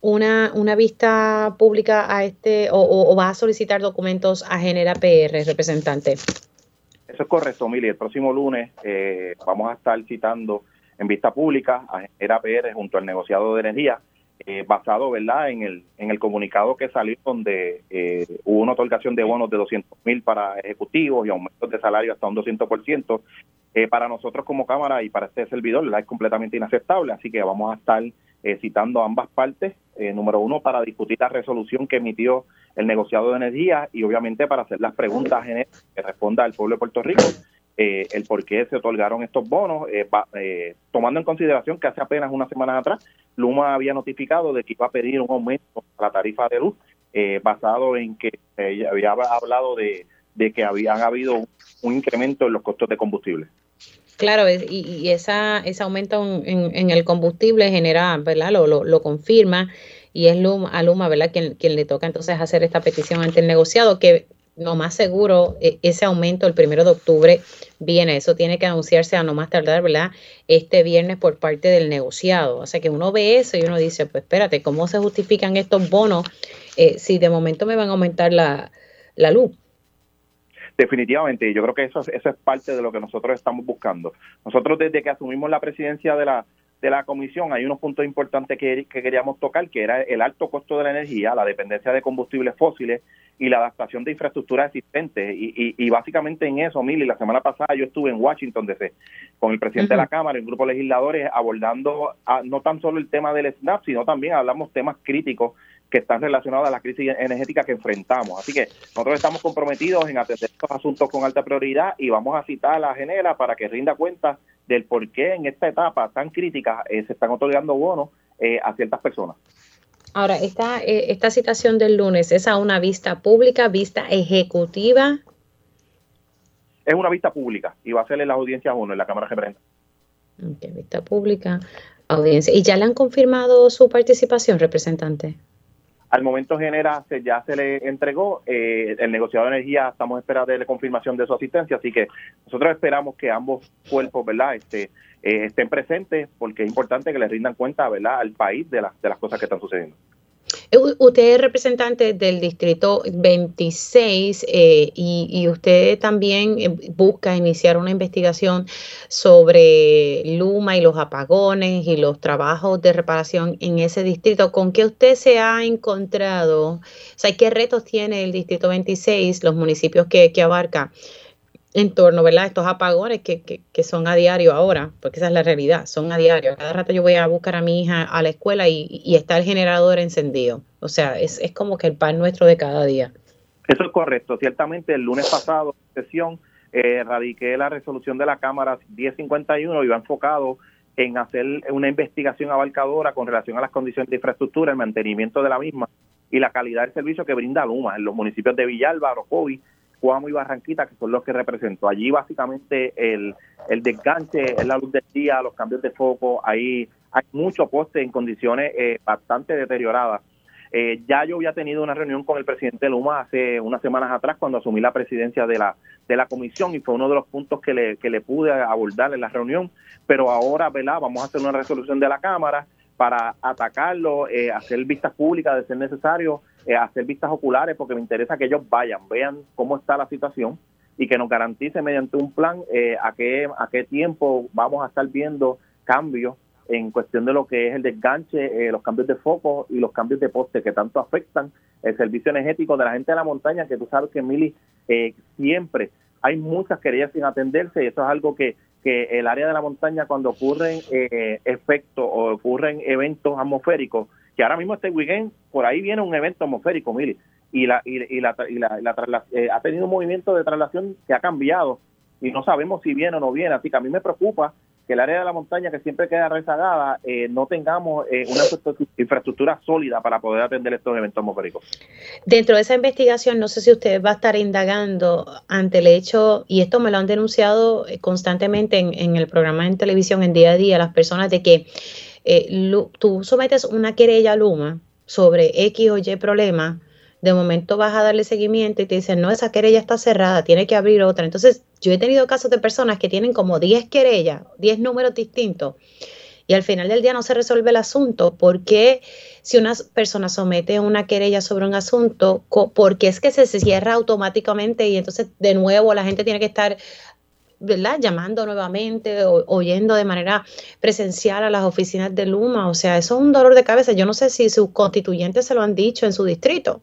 una, una vista pública a este o, va a solicitar documentos a Genera PR, representante. Eso es correcto, Mili. El próximo lunes eh, vamos a estar citando en vista pública a Genera PR junto al negociado de energía eh, basado verdad en el en el comunicado que salió donde eh, hubo una otorgación de bonos de 200 mil para ejecutivos y aumentos de salario hasta un 200 por ciento eh, para nosotros como cámara y para este servidor es completamente inaceptable. Así que vamos a estar citando ambas partes. Número uno para discutir la resolución que emitió el negociado de energía y obviamente para hacer las preguntas que responda al pueblo de Puerto Rico eh, el por qué se otorgaron estos bonos, eh, eh, tomando en consideración que hace apenas una semana atrás Luma había notificado de que iba a pedir un aumento a la tarifa de luz, basado en que había hablado de, que habían habido un, incremento en los costos de combustible. Claro, y, esa, ese aumento en, el combustible genera, ¿verdad? Lo, lo, confirma y es Luma, a Luma, ¿verdad? Quien, quien le toca entonces hacer esta petición ante el negociado, que no más seguro e, ese aumento el primero de octubre viene. Eso tiene que anunciarse a no más tardar, ¿verdad? Este viernes por parte del negociado. O sea que uno ve eso y uno dice, pues espérate, ¿cómo se justifican estos bonos eh, si de momento me van a aumentar la, la luz? Definitivamente, yo creo que eso, eso es parte de lo que nosotros estamos buscando. Nosotros desde que asumimos la presidencia de la de la comisión hay unos puntos importantes que, que, queríamos tocar, que era el alto costo de la energía, la dependencia de combustibles fósiles y la adaptación de infraestructura existente. Y, y, básicamente en eso, Mili, la semana pasada yo estuve en Washington DC con el presidente de la Cámara y un grupo de legisladores abordando no tan solo el tema del SNAP, sino también hablamos temas críticos que están relacionados a la crisis energética que enfrentamos. Así que nosotros estamos comprometidos en atender estos asuntos con alta prioridad y vamos a citar a la Genera para que rinda cuenta del por qué en esta etapa tan crítica eh, se están otorgando bonos eh, a ciertas personas. Ahora, esta, eh, esta citación del lunes, ¿es a una vista pública, vista ejecutiva? Es una vista pública y va a ser en las audiencias 1, en la Cámara de Representantes. Ok, vista pública, audiencia. ¿Y ya le han confirmado su participación, representante? Al momento genera, ya se le entregó, eh, el negociador de energía estamos esperando la confirmación de su asistencia, así que nosotros esperamos que ambos cuerpos, ¿verdad?, este, eh, estén presentes porque es importante que le rindan cuenta, ¿verdad?, al país de, las de las cosas que están sucediendo. Eh, usted es representante del distrito 26 eh, y, usted también eh, busca iniciar una investigación sobre Luma y los apagones y los trabajos de reparación en ese distrito. ¿Con qué usted se ha encontrado? O ¿qué retos tiene el distrito 26, los municipios que abarca? En torno, ¿verdad? Estos apagones que, que, son a diario ahora, porque esa es la realidad, son a diario. Cada rato yo voy a buscar a mi hija a la escuela y, está el generador encendido. O sea, es, es, como que el pan nuestro de cada día. Eso es correcto. Ciertamente el lunes pasado, en sesión, eh, radiqué la resolución de la Cámara 1051 y va enfocado en hacer una investigación abarcadora con relación a las condiciones de infraestructura, el mantenimiento de la misma y la calidad del servicio que brinda Luma en los municipios de Villalba, Orocovi, Cuamo y Barranquita, que son los que represento. Allí básicamente el, el desganche es la luz del día, los cambios de foco, ahí hay mucho poste en condiciones eh, bastante deterioradas. Eh, ya yo había tenido una reunión con el presidente Luma hace unas semanas atrás cuando asumí la presidencia de la, de la comisión y fue uno de los puntos que le, que le pude abordar en la reunión, pero ahora, ¿verdad? Vamos a hacer una resolución de la Cámara para atacarlo, eh, hacer vistas públicas de ser necesario, eh, hacer vistas oculares, porque me interesa que ellos vayan, vean cómo está la situación, y que nos garantice mediante un plan eh, a qué a qué tiempo vamos a estar viendo cambios en cuestión de lo que es el desganche, eh, los cambios de foco y los cambios de poste que tanto afectan el servicio energético de la gente de la montaña, que tú sabes que, Mili, eh, siempre hay muchas querellas sin atenderse y eso es algo que, que el área de la montaña cuando ocurren eh, efectos o ocurren eventos atmosféricos, que ahora mismo este weekend por ahí viene un evento atmosférico, Mili, y la y, la, y la, ha tenido un movimiento de traslación que ha cambiado y no sabemos si viene o no viene, así que a mí me preocupa que el área de la montaña que siempre queda rezagada eh, no tengamos eh, una infraestructura sólida para poder atender estos eventos atmosféricos. Dentro de esa investigación, no sé si usted va a estar indagando ante el hecho, y esto me lo han denunciado eh, constantemente en, en el programa en televisión en día a día, las personas de que tú sometes una querella a Luma sobre X o Y problema de momento vas a darle seguimiento y te dicen, no, esa querella está cerrada, tiene que abrir otra. Entonces, yo he tenido casos de personas que tienen como 10 querellas, 10 números distintos, y al final del día no se resuelve el asunto. porque si una persona somete una querella sobre un asunto, porque es que se cierra automáticamente y entonces de nuevo la gente tiene que estar ¿verdad? llamando nuevamente o oyendo de manera presencial a las oficinas de Luma. O sea, eso es un dolor de cabeza. Yo no sé si sus constituyentes se lo han dicho en su distrito.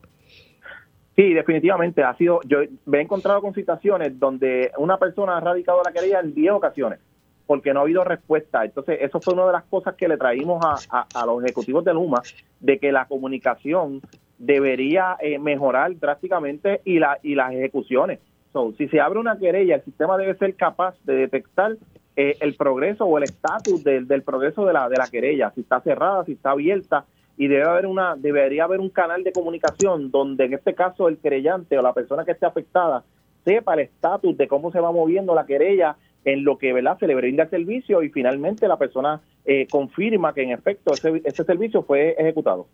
Sí, definitivamente ha sido, yo me he encontrado con situaciones donde una persona ha radicado la querella en 10 ocasiones porque no ha habido respuesta. Entonces, eso fue una de las cosas que le traímos a, a, los ejecutivos de Luma, de que la comunicación debería eh, mejorar drásticamente y, la, y las ejecuciones. Si se abre una querella, el sistema debe ser capaz de detectar eh, el progreso o el estatus del, del progreso de la, de la querella, si está cerrada, si está abierta, y debe haber una debería haber un canal de comunicación donde en este caso el querellante o la persona que esté afectada sepa el estatus de cómo se va moviendo la querella en lo que ¿verdad? se le brinda el servicio y finalmente la persona eh, confirma que en efecto ese, ese servicio fue ejecutado.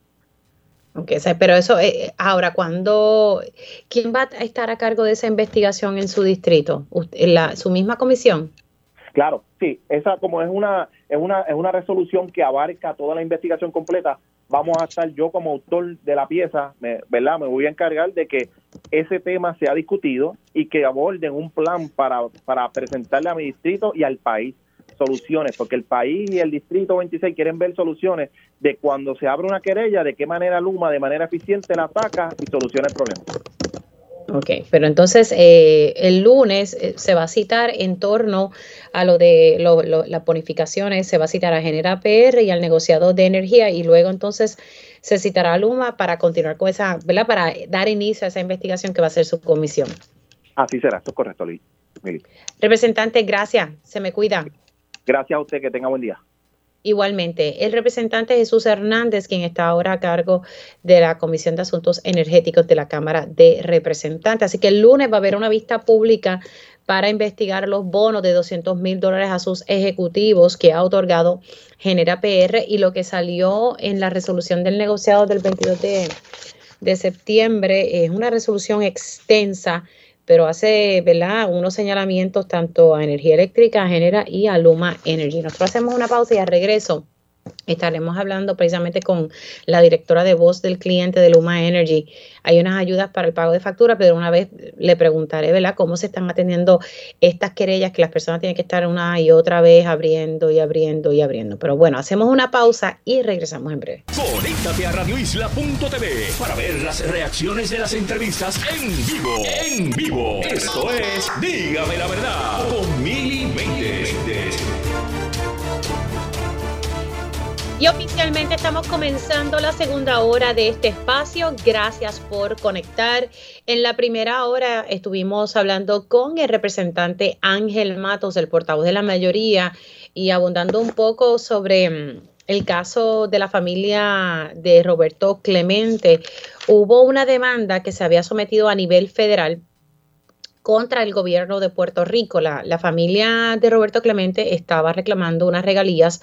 Okay, pero eso, eh, ahora, cuando, ¿quién va a estar a cargo de esa investigación en su distrito? La, ¿Su misma comisión? Claro, sí, esa como es una, es una, es una resolución que abarca toda la investigación completa, vamos a estar yo como autor de la pieza, ¿verdad? Me voy a encargar de que ese tema sea discutido y que aborden un plan para, para presentarle a mi distrito y al país soluciones, porque el país y el distrito 26 quieren ver soluciones de cuando se abre una querella, de qué manera Luma de manera eficiente la ataca y soluciona el problema. Ok, pero entonces eh, el lunes eh, se va a citar en torno a lo de las bonificaciones, se va a citar a Genera PR y al negociador de energía y luego entonces se citará a Luma para continuar con esa, ¿verdad? Para dar inicio a esa investigación que va a ser su comisión. Así será, esto es correcto, Representante, gracias, se me cuida. Gracias a usted, que tenga buen día. Igualmente, el representante Jesús Hernández, quien está ahora a cargo de la Comisión de Asuntos Energéticos de la Cámara de Representantes. Así que el lunes va a haber una vista pública para investigar los bonos de 200 mil dólares a sus ejecutivos que ha otorgado Genera PR y lo que salió en la resolución del negociado del 22 de, de septiembre es una resolución extensa pero hace ¿verdad? unos señalamientos tanto a energía eléctrica, a Genera y a Luma Energy. Nosotros hacemos una pausa y al regreso estaremos hablando precisamente con la directora de voz del cliente de Luma Energy. Hay unas ayudas para el pago de factura, pero una vez le preguntaré, ¿verdad?, cómo se están atendiendo estas querellas que las personas tienen que estar una y otra vez abriendo y abriendo y abriendo. Pero bueno, hacemos una pausa y regresamos en breve. Conéctate a radioisla.tv para ver las reacciones de las entrevistas en vivo. En vivo. Esto es Dígame la verdad con Mili Y oficialmente estamos comenzando la segunda hora de este espacio. Gracias por conectar. En la primera hora estuvimos hablando con el representante Ángel Matos, el portavoz de la mayoría, y abundando un poco sobre mm, el caso de la familia de Roberto Clemente. Hubo una demanda que se había sometido a nivel federal contra el gobierno de Puerto Rico. La, la familia de Roberto Clemente estaba reclamando unas regalías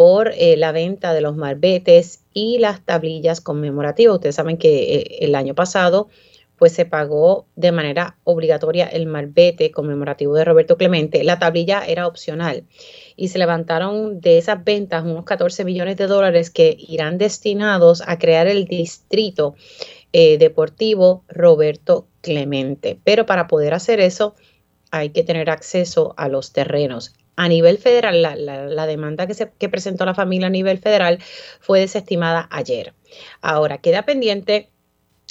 por eh, la venta de los marbetes y las tablillas conmemorativas. Ustedes saben que eh, el año pasado pues se pagó de manera obligatoria el marbete conmemorativo de Roberto Clemente. La tablilla era opcional y se levantaron de esas ventas unos 14 millones de dólares que irán destinados a crear el distrito eh, deportivo Roberto Clemente. Pero para poder hacer eso hay que tener acceso a los terrenos. A nivel federal, la, demanda que, se, que presentó la familia a nivel federal fue desestimada ayer. Ahora, queda pendiente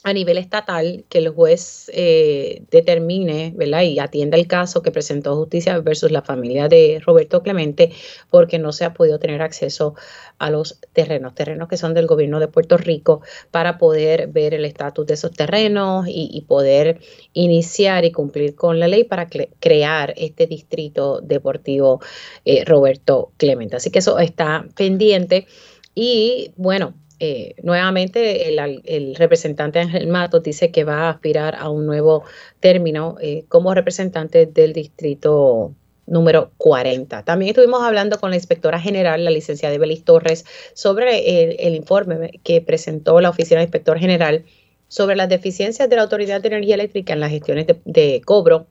a nivel estatal que el juez eh, determine ¿verdad? y atienda el caso que presentó Justicia versus la familia de Roberto Clemente porque no se ha podido tener acceso a los terrenos, terrenos que son del gobierno de Puerto Rico para poder ver el estatus de esos terrenos y, poder iniciar y cumplir con la ley para crear este distrito deportivo eh, Roberto Clemente. Así que eso está pendiente y bueno, eh, nuevamente el, representante Ángel Matos dice que va a aspirar a un nuevo término eh, como representante del distrito número 40. También estuvimos hablando con la inspectora general, la licenciada Belis Torres, sobre el, informe que presentó la oficina de inspector general sobre las deficiencias de la Autoridad de Energía Eléctrica en las gestiones de, cobro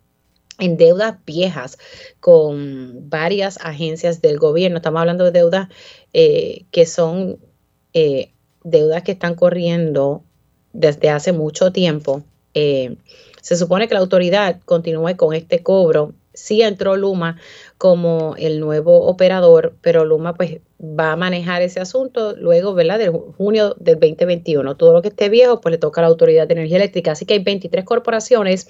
en deudas viejas con varias agencias del gobierno. Estamos hablando de deudas eh, que son deudas que están corriendo desde hace mucho tiempo. Eh, se supone que la autoridad continúe con este cobro. Sí entró Luma como el nuevo operador, pero Luma pues va a manejar ese asunto luego, ¿verdad? De junio del 2021. Todo lo que esté viejo pues le toca a la Autoridad de Energía Eléctrica. Así que hay 23 corporaciones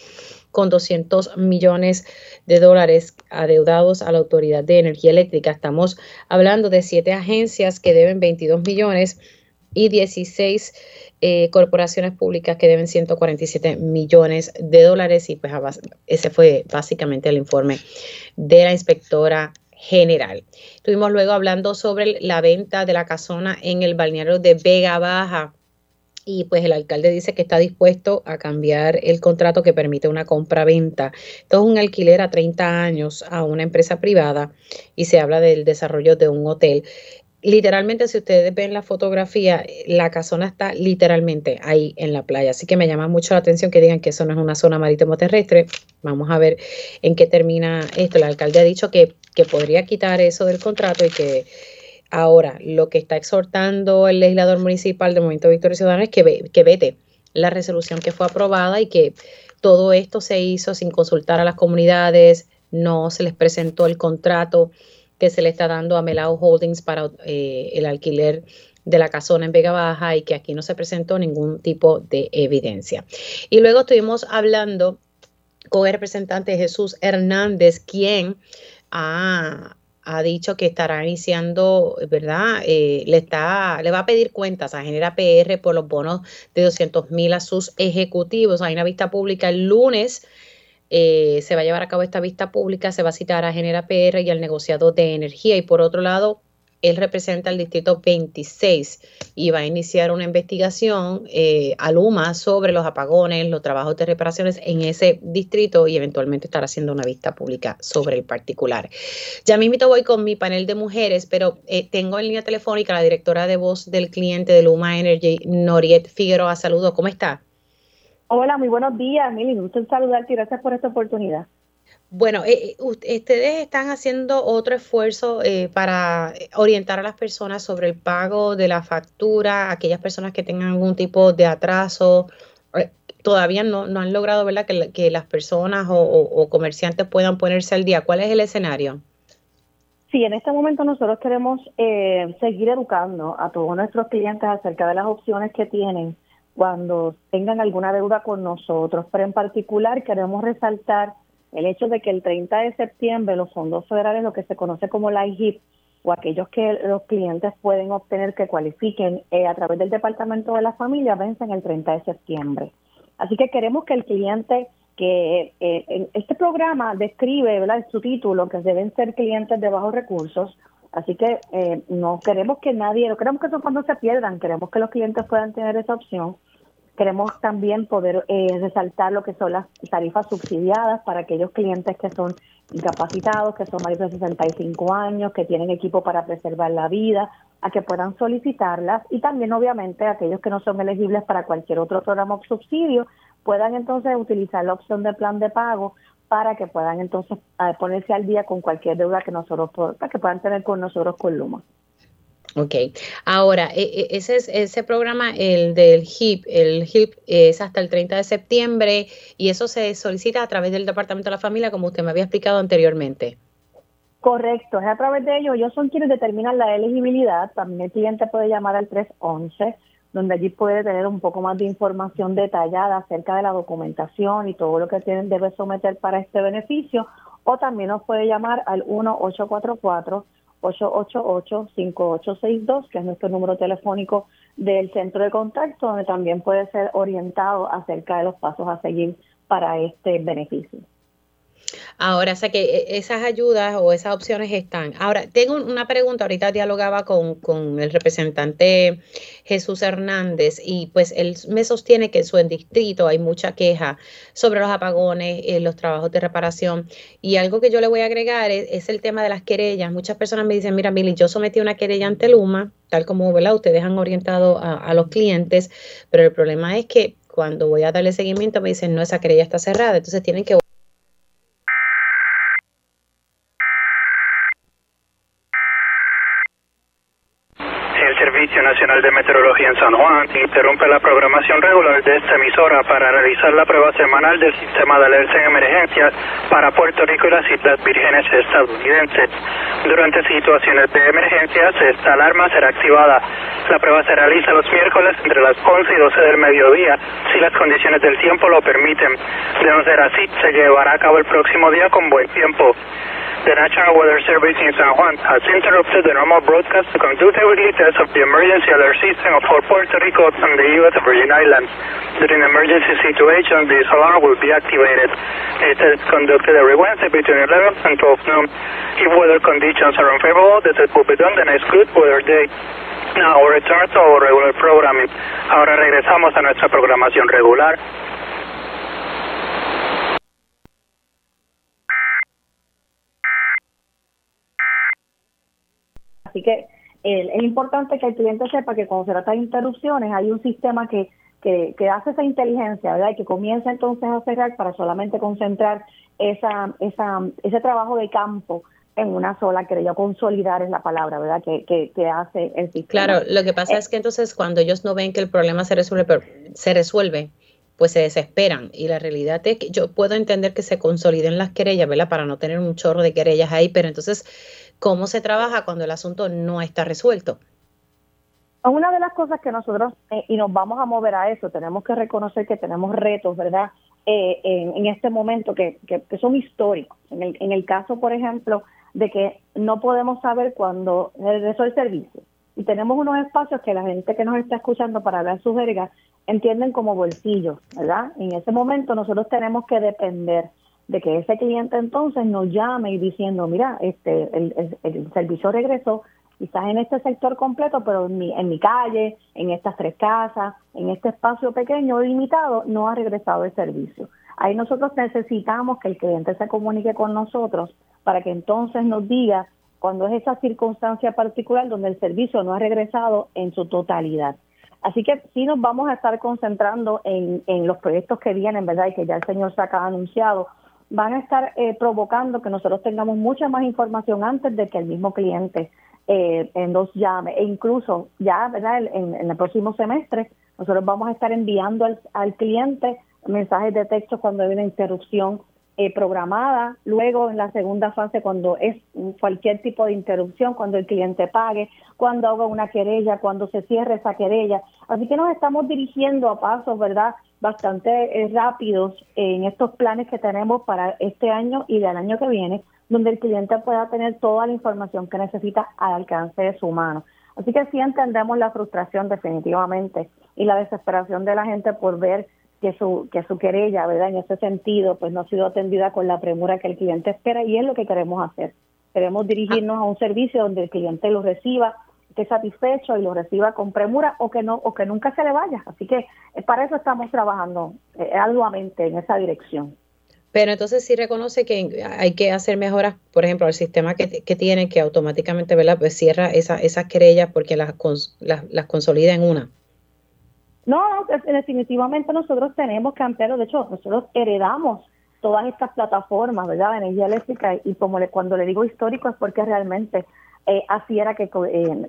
con 200 millones de dólares adeudados a la Autoridad de Energía Eléctrica. Estamos hablando de siete agencias que deben 22 millones y 16 eh, corporaciones públicas que deben 147 millones de dólares y pues ese fue básicamente el informe de la inspectora general. Estuvimos luego hablando sobre la venta de la casona en el balneario de Vega Baja y pues el alcalde dice que está dispuesto a cambiar el contrato que permite una compra-venta. Esto es un alquiler a 30 años a una empresa privada y se habla del desarrollo de un hotel literalmente, si ustedes ven la fotografía, la casona está literalmente ahí en la playa. Así que me llama mucho la atención que digan que eso no es una zona marítimo terrestre. Vamos a ver en qué termina esto. El alcalde ha dicho que, que podría quitar eso del contrato y que ahora lo que está exhortando el legislador municipal del Movimiento Victoria Ciudadana es que, que vete la resolución que fue aprobada y que todo esto se hizo sin consultar a las comunidades, no se les presentó el contrato que se le está dando a Melao Holdings para eh, el alquiler de la casona en Vega Baja y que aquí no se presentó ningún tipo de evidencia. Y luego estuvimos hablando con el representante Jesús Hernández, quien ha, dicho que estará iniciando, ¿verdad? Eh, le, está, le va a pedir cuentas a Genera PR por los bonos de 200 mil a sus ejecutivos. Hay una vista pública el lunes eh, se va a llevar a cabo esta vista pública, se va a citar a Genera PR y al negociado de energía. Y por otro lado, él representa el distrito 26 y va a iniciar una investigación eh, a Luma sobre los apagones, los trabajos de reparaciones en ese distrito y eventualmente estará haciendo una vista pública sobre el particular. Ya mismo voy con mi panel de mujeres, pero eh, tengo en línea telefónica la directora de voz del cliente de Luma Energy, Noriet Figueroa. Saludos, ¿cómo está? Hola, muy buenos días, Mili. Gusto saludarte y gracias por esta oportunidad. Bueno, eh, eh, ustedes están haciendo otro esfuerzo eh, para orientar a las personas sobre el pago de la factura, aquellas personas que tengan algún tipo de atraso. todavía no, no han logrado ¿verdad? Que, que las personas o, comerciantes puedan ponerse al día. ¿Cuál es el escenario? Sí, en este momento nosotros queremos seguir educando a todos nuestros clientes acerca de las opciones que tienen cuando tengan alguna deuda con nosotros. Pero en particular queremos resaltar el hecho de que el 30 de septiembre los fondos federales, lo que se conoce como la IGIP, o aquellos que los clientes pueden obtener que cualifiquen eh, a través del Departamento de la Familia, vencen el 30 de septiembre. Así que queremos que el cliente que eh, este programa describe ¿verdad? en su título que deben ser clientes de bajos recursos, así que eh, no queremos que nadie, no queremos que esos fondos se pierdan, queremos que los clientes puedan tener esa opción. Queremos también poder eh, resaltar lo que son las tarifas subsidiadas para aquellos clientes que son incapacitados, que son mayores de 65 años, que tienen equipo para preservar la vida, a que puedan solicitarlas. Y también obviamente aquellos que no son elegibles para cualquier otro programa o subsidio puedan entonces utilizar la opción de plan de pago para que puedan entonces eh, ponerse al día con cualquier deuda que nosotros para que puedan tener con nosotros con Luma. Ok, ahora, e, e, ese, es, ese programa, el del HIP, el HIP es hasta el 30 de septiembre y eso se solicita a través del Departamento de la Familia, como usted me había explicado anteriormente. Correcto, es a través de ellos, ellos son quienes determinan la elegibilidad, también el cliente puede llamar al 311, donde allí puede tener un poco más de información detallada acerca de la documentación y todo lo que tienen, debe someter para este beneficio, o también nos puede llamar al 1844 888-5862, que es nuestro número telefónico del centro de contacto, donde también puede ser orientado acerca de los pasos a seguir para este beneficio. Ahora, o sea que eh, esas ayudas o esas opciones están. Ahora, tengo una pregunta, ahorita dialogaba con, con, el representante Jesús Hernández y pues él me sostiene que en su distrito hay mucha queja sobre los apagones, eh, los trabajos de reparación y algo que yo le voy a agregar es, el tema de las querellas. Muchas personas me dicen, mira, Mili, yo sometí una querella ante Luma, tal como ¿verdad? ustedes han orientado a, a los clientes, pero el problema es que cuando voy a darle seguimiento me dicen, no, esa querella está cerrada, entonces tienen que Nacional de Meteorología en San Juan interrumpe la programación regular de esta emisora para realizar la prueba semanal del sistema de alerta en emergencias para Puerto Rico y las Islas Vírgenes estadounidenses. Durante situaciones de emergencias, esta alarma será activada. La prueba se realiza los miércoles entre las 11 y 12 del mediodía, si las condiciones del tiempo lo permiten. De no ser así, se llevará a cabo el próximo día con buen tiempo. The National Weather Service in San Juan has interrupted the normal broadcast to conduct a weekly test of the emergency alert system for Puerto Rico and the U.S. Virgin Islands. During emergency situation, this alarm will be activated. It is conducted every Wednesday between 11 and 12 noon. If weather conditions are unfavorable, the test will be done the next good weather day. Now, return to our regular programming. Ahora regresamos a nuestra programación regular. Así que es importante que el cliente sepa que cuando se trata de interrupciones hay un sistema que, que, que hace esa inteligencia, ¿verdad? Y que comienza entonces a cerrar para solamente concentrar esa, esa, ese trabajo de campo en una sola querella, consolidar es la palabra, ¿verdad? Que, que, que, hace el sistema. Claro, lo que pasa eh, es que entonces cuando ellos no ven que el problema se resuelve, se resuelve, pues se desesperan. Y la realidad es que yo puedo entender que se consoliden las querellas, ¿verdad? Para no tener un chorro de querellas ahí, pero entonces cómo se trabaja cuando el asunto no está resuelto. Una de las cosas que nosotros, eh, y nos vamos a mover a eso, tenemos que reconocer que tenemos retos, ¿verdad? Eh, en, este momento que, que, son históricos. En el, en el caso, por ejemplo, de que no podemos saber cuándo regresó el servicio. Y tenemos unos espacios que la gente que nos está escuchando para hablar sus jergas entienden como bolsillos, ¿verdad? En ese momento nosotros tenemos que depender de que ese cliente entonces nos llame y diciendo, mira, este el, el, servicio regresó, quizás en este sector completo, pero en mi, en mi calle, en estas tres casas, en este espacio pequeño limitado, no ha regresado el servicio. Ahí nosotros necesitamos que el cliente se comunique con nosotros para que entonces nos diga cuando es esa circunstancia particular donde el servicio no ha regresado en su totalidad. Así que sí nos vamos a estar concentrando en, en los proyectos que vienen, ¿verdad? Y que ya el señor se ha anunciado, van a estar eh, provocando que nosotros tengamos mucha más información antes de que el mismo cliente eh, nos llame. E incluso ya, ¿verdad? En, el próximo semestre, nosotros vamos a estar enviando al, al cliente mensajes de texto cuando hay una interrupción eh, programada, luego en la segunda fase cuando es cualquier tipo de interrupción, cuando el cliente pague, cuando haga una querella, cuando se cierre esa querella. Así que nos estamos dirigiendo a pasos, ¿verdad? Bastante eh, rápidos en estos planes que tenemos para este año y del año que viene, donde el cliente pueda tener toda la información que necesita al alcance de su mano. Así que sí entendemos la frustración definitivamente y la desesperación de la gente por ver que su, que su querella, ¿verdad? En ese sentido, pues no ha sido atendida con la premura que el cliente espera y es lo que queremos hacer. Queremos dirigirnos a un servicio donde el cliente lo reciba, esté satisfecho y lo reciba con premura o que no o que nunca se le vaya. Así que eh, para eso estamos trabajando eh, arduamente en esa dirección. Pero entonces sí reconoce que hay que hacer mejoras, por ejemplo, al sistema que, que tiene que automáticamente ¿verdad? Pues cierra esa, esas querellas porque las, las, las consolida en una. No, definitivamente nosotros tenemos que ampliarlo. De hecho, nosotros heredamos todas estas plataformas, ¿verdad? De energía eléctrica y como le, cuando le digo histórico es porque realmente eh, así era que,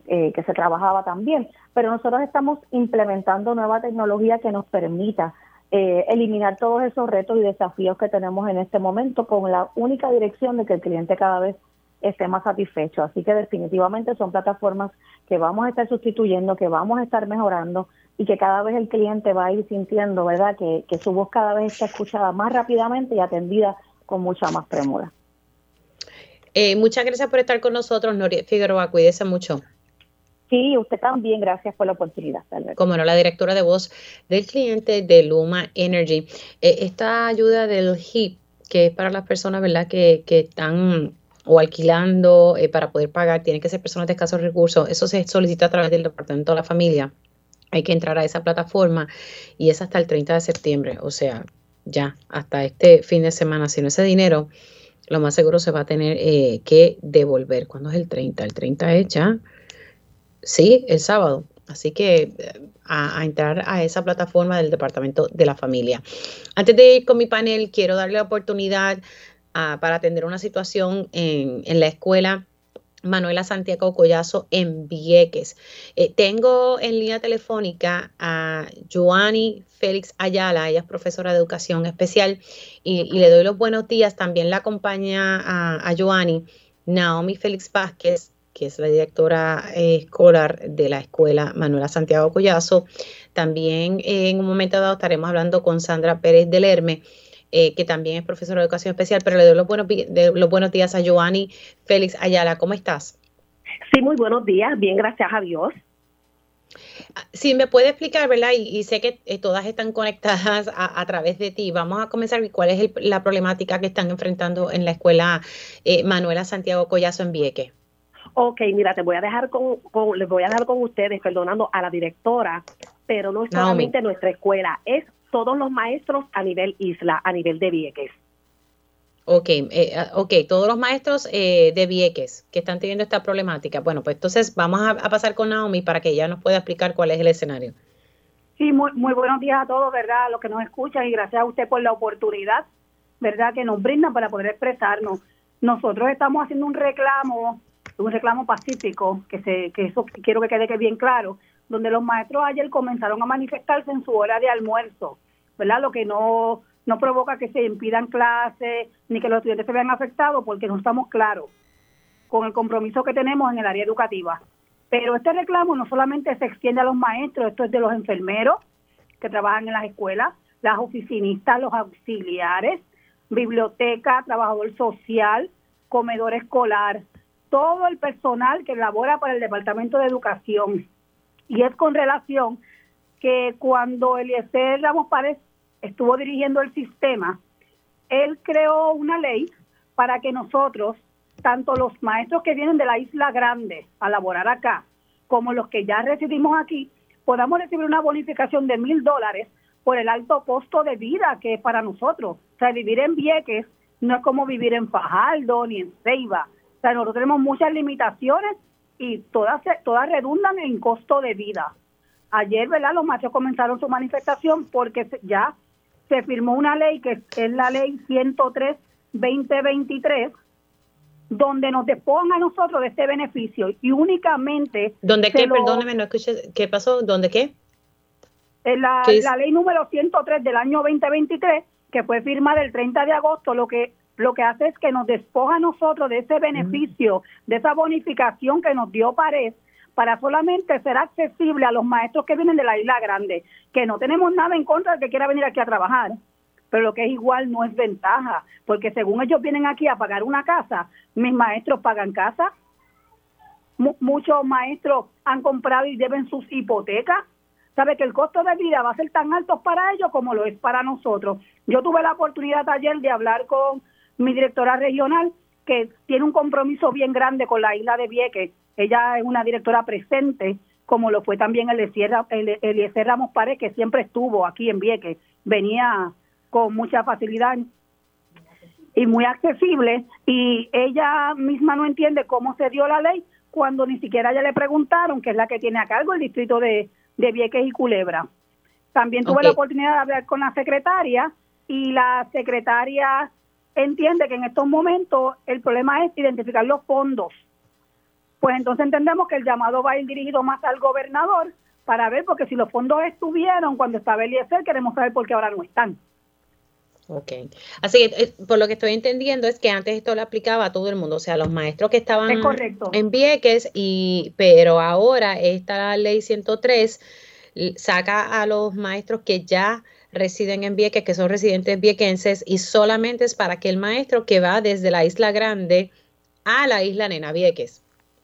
eh, que se trabajaba también. Pero nosotros estamos implementando nueva tecnología que nos permita eliminar todos esos retos y desafíos que tenemos en este momento con la única dirección de que el cliente cada vez esté más satisfecho. Así que definitivamente son plataformas que vamos a estar sustituyendo, que vamos a estar mejorando y que cada vez el cliente va a ir sintiendo, ¿verdad?, que, que su voz cada vez está escuchada más rápidamente y atendida con mucha más premura. Eh, muchas gracias por estar con nosotros, Nori Figueroa. Cuídese mucho. Sí, usted también. Gracias por la oportunidad. Como no, la directora de voz del cliente de Luma Energy. Eh, esta ayuda del HIP, que es para las personas, ¿verdad?, que, que están o alquilando eh, para poder pagar, tienen que ser personas de escasos recursos. Eso se solicita a través del Departamento de la Familia. Hay que entrar a esa plataforma y es hasta el 30 de septiembre. O sea, ya hasta este fin de semana, si no ese dinero lo más seguro se va a tener eh, que devolver. ¿Cuándo es el 30? El 30 es ya, sí, el sábado. Así que eh, a, entrar a esa plataforma del Departamento de la Familia. Antes de ir con mi panel, quiero darle la oportunidad para atender una situación en, la escuela Manuela Santiago Collazo en Vieques. Eh, tengo en línea telefónica a Joani Félix Ayala, ella es profesora de educación especial y, le doy los buenos días. También la acompaña a, a Naomi Félix Vázquez, que es la directora eh, escolar de la escuela Manuela Santiago Collazo. También eh, en un momento dado estaremos hablando con Sandra Pérez del Herme eh, que también es profesora de educación especial, pero le doy los buenos, los buenos días a Joanny Félix Ayala. ¿Cómo estás? Sí, muy buenos días. Bien, gracias a Dios. Ah, si me puede explicar, ¿verdad? Y, sé que eh, todas están conectadas a, través de ti. Vamos a comenzar. ¿Cuál es la problemática que están enfrentando en la escuela eh, Manuela Santiago Collazo en Vieque? Ok, mira, te voy a dejar con, les voy a dejar con ustedes, perdonando a la directora, pero no es solamente nuestra escuela, es todos los maestros a nivel isla, a nivel de Vieques. Ok, eh, ah, ok, todos los maestros eh, de Vieques que están teniendo esta problemática. Bueno, pues entonces vamos a, pasar con Naomi para que ella nos pueda explicar cuál es el escenario. Sí, muy, muy buenos días a todos, ¿verdad? A los que nos escuchan y gracias a usted por la oportunidad, ¿verdad? Que nos brinda para poder expresarnos. Nosotros estamos haciendo un reclamo, un reclamo pacífico, que, se, que eso quiero que quede bien claro, donde los maestros ayer comenzaron a manifestarse en su hora de almuerzo, ¿verdad? Lo que no, no provoca que se impidan clases ni que los estudiantes se vean afectados porque no estamos claros con el compromiso que tenemos en el área educativa. Pero este reclamo no solamente se extiende a los maestros, esto es de los enfermeros que trabajan en las escuelas, las oficinistas, los auxiliares, biblioteca, trabajador social, comedor escolar, todo el personal que labora para el Departamento de Educación y es con relación que cuando Eliezer Ramos Párez estuvo dirigiendo el sistema, él creó una ley para que nosotros, tanto los maestros que vienen de la Isla Grande a laborar acá, como los que ya residimos aquí, podamos recibir una bonificación de mil dólares por el alto costo de vida que es para nosotros. O sea, vivir en Vieques no es como vivir en Fajardo ni en Ceiba. O sea, nosotros tenemos muchas limitaciones y todas, todas redundan en costo de vida. Ayer, ¿verdad? Los machos comenzaron su manifestación porque ya se firmó una ley que es la ley 103-2023 donde nos desponga a nosotros de este beneficio y únicamente... ¿Dónde qué? Perdóneme, no escuché. ¿Qué pasó? ¿Dónde qué? La, la ley número 103 del año 2023, que fue firmada el 30 de agosto, lo que lo que hace es que nos despoja a nosotros de ese beneficio, de esa bonificación que nos dio Pared para solamente ser accesible a los maestros que vienen de la isla grande, que no tenemos nada en contra de que quiera venir aquí a trabajar, pero lo que es igual no es ventaja, porque según ellos vienen aquí a pagar una casa, mis maestros pagan casa, muchos maestros han comprado y deben sus hipotecas, sabe que el costo de vida va a ser tan alto para ellos como lo es para nosotros. Yo tuve la oportunidad ayer de hablar con mi directora regional, que tiene un compromiso bien grande con la isla de Vieques. Ella es una directora presente, como lo fue también el Eliezer Ramos Párez, que siempre estuvo aquí en Vieques. Venía con mucha facilidad y muy accesible, y ella misma no entiende cómo se dio la ley cuando ni siquiera ya le preguntaron, que es la que tiene a cargo el distrito de, de Vieques y Culebra. También tuve la oportunidad de hablar con la secretaria y la secretaria entiende que en estos momentos el problema es identificar los fondos pues entonces entendemos que el llamado va a ir dirigido más al gobernador para ver, porque si los fondos estuvieron cuando estaba Eliezer, queremos saber por qué ahora no están. Ok. Así que eh, por lo que estoy entendiendo es que antes esto lo aplicaba a todo el mundo, o sea, los maestros que estaban en Vieques, y, pero ahora esta ley 103 saca a los maestros que ya residen en Vieques, que son residentes viequenses, y solamente es para aquel maestro que va desde la Isla Grande a la Isla Nena Vieques.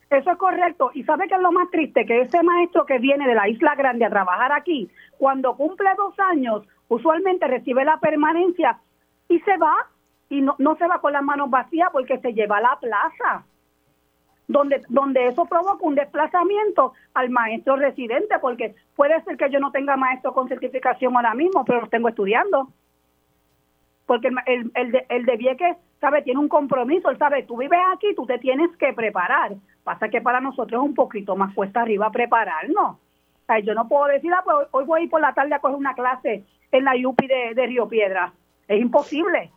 Eso es correcto. Y sabe que es lo más triste, que ese maestro que viene de la Isla Grande a trabajar aquí, cuando cumple dos años, usualmente recibe la permanencia y se va y no, no se va con las manos vacías porque se lleva a la plaza donde donde eso provoca un desplazamiento al maestro residente porque puede ser que yo no tenga maestro con certificación ahora mismo pero los tengo estudiando porque el, el, de, el de Vieques sabe tiene un compromiso él sabe tú vives aquí tú te tienes que preparar pasa que para nosotros es un poquito más cuesta arriba prepararnos yo no puedo decir ah, pues hoy voy a ir por la tarde a coger una clase en la UPI de, Río Piedra. Es imposible.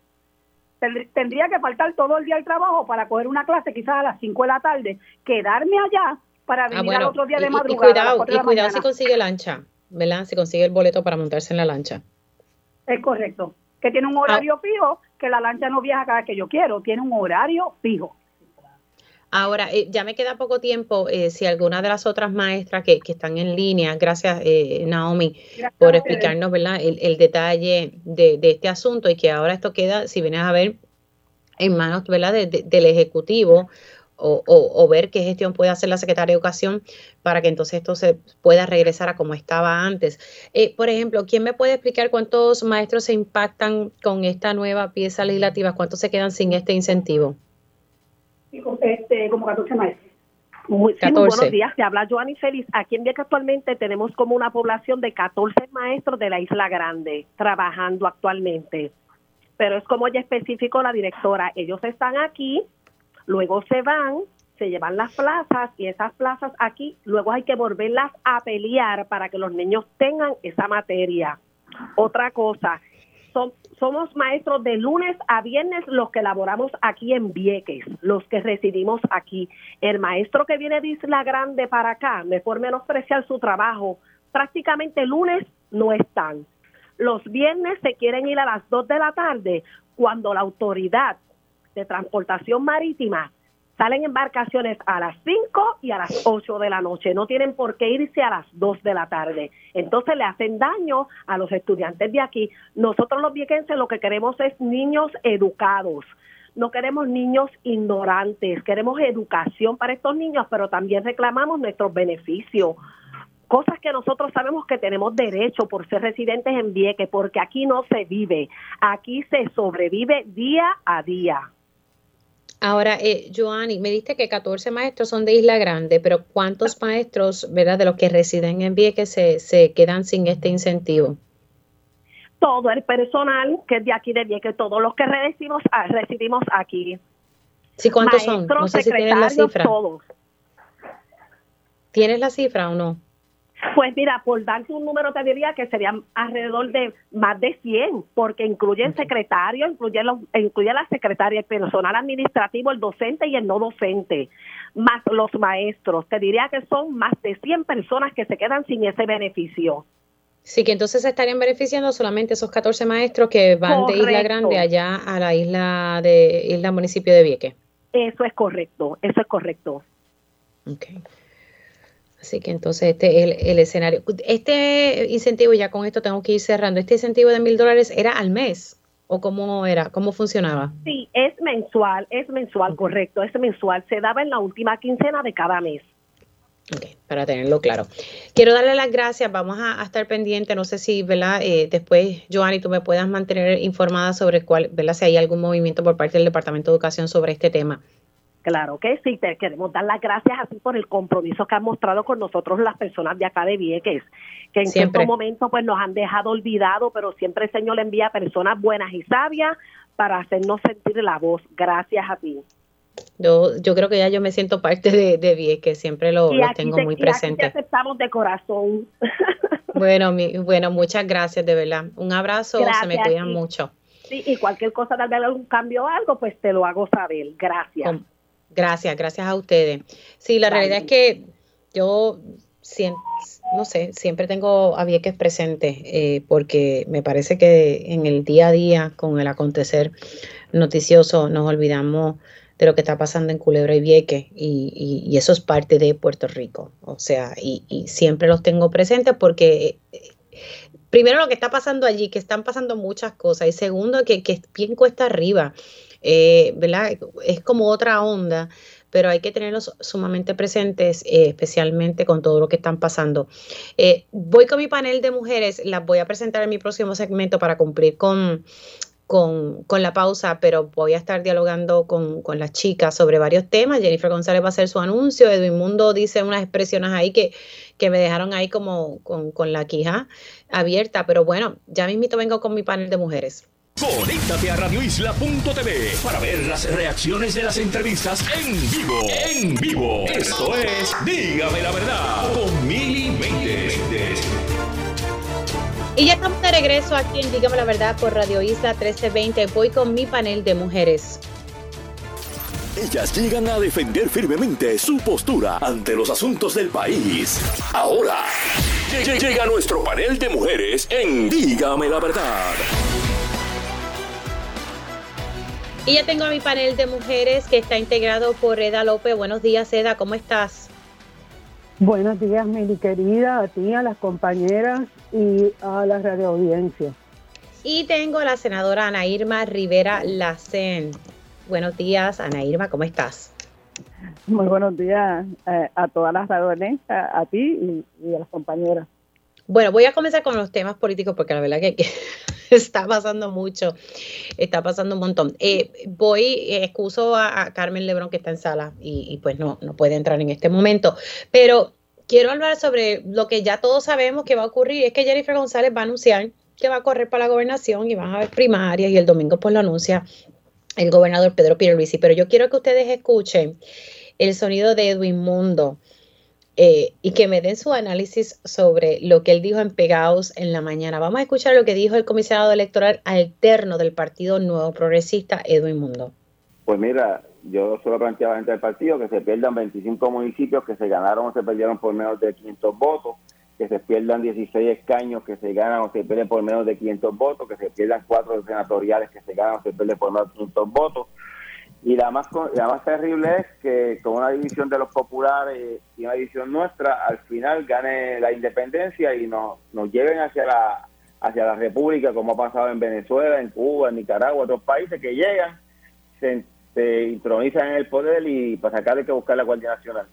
Tendría que faltar todo el día el trabajo para coger una clase quizás a las 5 de la tarde, quedarme allá para ah, venir al otro día de madrugada. Y, cuidado, y cuidado si consigue lancha, ¿verdad? Si consigue el boleto para montarse en la lancha. Es correcto. Que tiene un horario ah. fijo, que la lancha no viaja cada vez que yo quiero, tiene un horario fijo. Ahora, eh, ya me queda poco tiempo. Eh, si alguna de las otras maestras que, están en línea, gracias eh, Naomi por explicarnos ¿verdad? El, detalle de, este asunto y que ahora esto queda, si vienes a ver, en manos ¿verdad? del Ejecutivo o, o, ver qué gestión puede hacer la Secretaria de Educación para que entonces esto se pueda regresar a como estaba antes. por ejemplo, ¿quién me puede explicar cuántos maestros se impactan con esta nueva pieza legislativa? ¿Cuántos se quedan sin este incentivo? Este, como 14 maestros. Muy, buenos días, te habla Joanny Félix. Aquí en Vieques actualmente tenemos como una población de 14 maestros de la Isla Grande trabajando actualmente. Pero es como ya especificó la directora, ellos están aquí, luego se van, se llevan las plazas y esas plazas aquí, luego hay que volverlas a pelear para que los niños tengan esa materia. Otra cosa, somos maestros de lunes a viernes los que laboramos aquí en Vieques, los que residimos aquí. El maestro que viene de Isla Grande para acá, mejor menospreciar su trabajo, prácticamente lunes no están. Los viernes se quieren ir a las 2 de la tarde cuando la autoridad de transportación marítima Salen embarcaciones a las 5 y a las 8 de la noche. No tienen por qué irse a las 2 de la tarde. Entonces le hacen daño a los estudiantes de aquí. Nosotros los viequenses lo que queremos es niños educados. No queremos niños ignorantes. Queremos educación para estos niños, pero también reclamamos nuestros beneficios cosas que nosotros sabemos que tenemos derecho por ser residentes en Vieques, porque aquí no se vive, aquí se sobrevive día a día. Ahora, eh, Joanny, me diste que 14 maestros son de Isla Grande, pero ¿cuántos maestros, verdad, de los que residen en Vieques se, se quedan sin este incentivo? Todo el personal que es de aquí de Vieques, todos los que residimos, ah, residimos aquí. Sí, ¿cuántos son? No sé si tienes la cifra. Todos. ¿Tienes la cifra o no? Pues mira, por darte un número te diría que serían alrededor de más de 100, porque incluyen secretarios, incluye, los, incluye la secretaria, el personal administrativo, el docente y el no docente, más los maestros. Te diría que son más de 100 personas que se quedan sin ese beneficio. Sí, que entonces se estarían beneficiando solamente esos 14 maestros que van de Isla Grande allá a la isla de isla municipio de Vieques. Eso es correcto, eso es correcto. Okay. Así que entonces este es el, escenario. Este incentivo, ya con esto tengo que ir cerrando, ¿este incentivo de mil dólares era al mes? ¿O cómo era? ¿Cómo funcionaba? Sí, es mensual, es mensual, correcto, es mensual. Se daba en la última quincena de cada mes. Ok, para tenerlo claro. Quiero darle las gracias, vamos a, estar pendientes, no sé si, ¿verdad? Eh, después, Joanny, tú me puedas mantener informada sobre cuál, ¿verdad? Si hay algún movimiento por parte del Departamento de Educación sobre este tema. Claro que sí, te queremos dar las gracias así por el compromiso que han mostrado con nosotros las personas de acá de Vieques, que en cierto momento pues nos han dejado olvidados, pero siempre el Señor le envía personas buenas y sabias para hacernos sentir la voz. Gracias a ti. Yo, yo creo que ya yo me siento parte de, de Vieques, siempre lo, tengo muy presente. Aquí te aceptamos de corazón. *laughs* Bueno, mi, bueno, muchas gracias, de verdad. Un abrazo, se me cuidan mucho. Sí, y cualquier cosa, vez algún cambio o algo, pues te lo hago saber. Gracias. Gracias, gracias a ustedes. Sí, la realidad es que yo no sé, siempre tengo a Vieques presente eh, porque me parece que en el día a día, con el acontecer noticioso, nos olvidamos de lo que está pasando en Culebra y Vieques y, eso es parte de Puerto Rico. O sea, y, siempre los tengo presentes porque eh, primero lo que está pasando allí, que están pasando muchas cosas y segundo que, que es bien cuesta arriba, eh. Es como otra onda pero hay que tenerlos sumamente presentes, eh, especialmente con todo lo que están pasando. Eh, voy con mi panel de mujeres, las voy a presentar en mi próximo segmento para cumplir con, con, la pausa, pero voy a estar dialogando con, las chicas sobre varios temas. Jennifer González va a hacer su anuncio, Edwin Mundo dice unas expresiones ahí que, que me dejaron ahí como con, con la quija abierta, pero bueno, ya mismito vengo con mi panel de mujeres. Conéctate a radioisla.tv para ver las reacciones de las entrevistas en vivo. En vivo. Esto es Dígame la verdad con Mili Y ya estamos de regreso aquí en Dígame la verdad por Radio Isla 1320. Voy con mi panel de mujeres. Ellas llegan a defender firmemente su postura ante los asuntos del país. Ahora, llega nuestro panel de mujeres en Dígame la verdad. Y ya tengo a mi panel de mujeres que está integrado por Eda López. Buenos días, Eda, ¿cómo estás? Buenos días, mi querida, a ti, a las compañeras y a la radio audiencia. Y tengo a la senadora Ana Irma Rivera Lacen. Buenos días, Ana Irma, ¿cómo estás? Muy buenos días eh, a todas las radiones, a, ti y, a las compañeras. Bueno, voy a comenzar con los temas políticos porque la verdad que *laughs* está pasando mucho, está pasando un montón. Eh, voy, eh, excuso a, Carmen Lebrón que está en sala y, pues no, no puede entrar en este momento, pero quiero hablar sobre lo que ya todos sabemos que va a ocurrir, es que Jennifer González va a anunciar que va a correr para la gobernación y van a haber primarias y el domingo pues lo anuncia el gobernador Pedro Pierluisi, pero yo quiero que ustedes escuchen el sonido de Edwin Mundo eh, y que me den su análisis sobre lo que él dijo en Pegaos en la mañana. Vamos a escuchar lo que dijo el comisionado electoral alterno del Partido Nuevo Progresista, Edwin Mundo. Pues mira, yo solo planteaba gente del partido que se pierdan 25 municipios que se ganaron o se perdieron por menos de 500 votos, que se pierdan 16 escaños que se ganan o se pierden por menos de 500 votos, que se pierdan cuatro senatoriales que se ganan o se pierden por menos de 500 votos, y la más, la más terrible es que con una división de los populares y una división nuestra, al final gane la independencia y nos, nos lleven hacia la, hacia la república, como ha pasado en Venezuela, en Cuba, en Nicaragua, otros países que llegan, se, intronizan en el poder y para sacar que buscar la Guardia Nacional.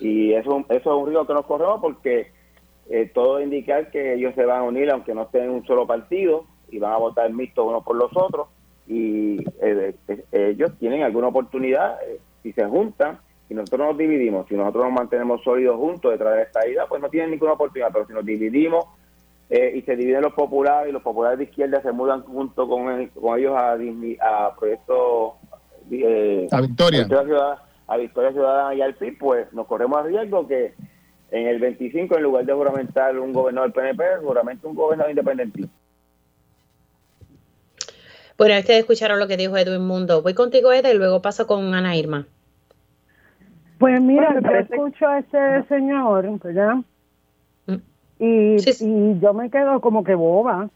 Y eso, eso es un río que nos corremos porque eh, todo indica que ellos se van a unir, aunque no estén en un solo partido, y van a votar mixto unos por los otros y eh, eh, ellos tienen alguna oportunidad eh, si se juntan y nosotros nos dividimos, si nosotros nos mantenemos sólidos juntos detrás de esta idea, pues no tienen ninguna oportunidad, pero si nos dividimos y se dividen los populares y los populares de izquierda se mudan junto con, con ellos a, a proyectos a Victoria. A Victoria, a Victoria Ciudadana y al PIB, pues nos corremos a riesgo que en el 25 en lugar de juramentar un gobernador PNP, juramente un gobernador independentista. Bueno, ustedes escucharon lo que dijo Edwin Mundo. Voy contigo, Eda, y luego paso con Ana Irma. Pues mira, yo escucho a ese señor, ¿verdad? Mm. Y, y yo me quedo como que boba.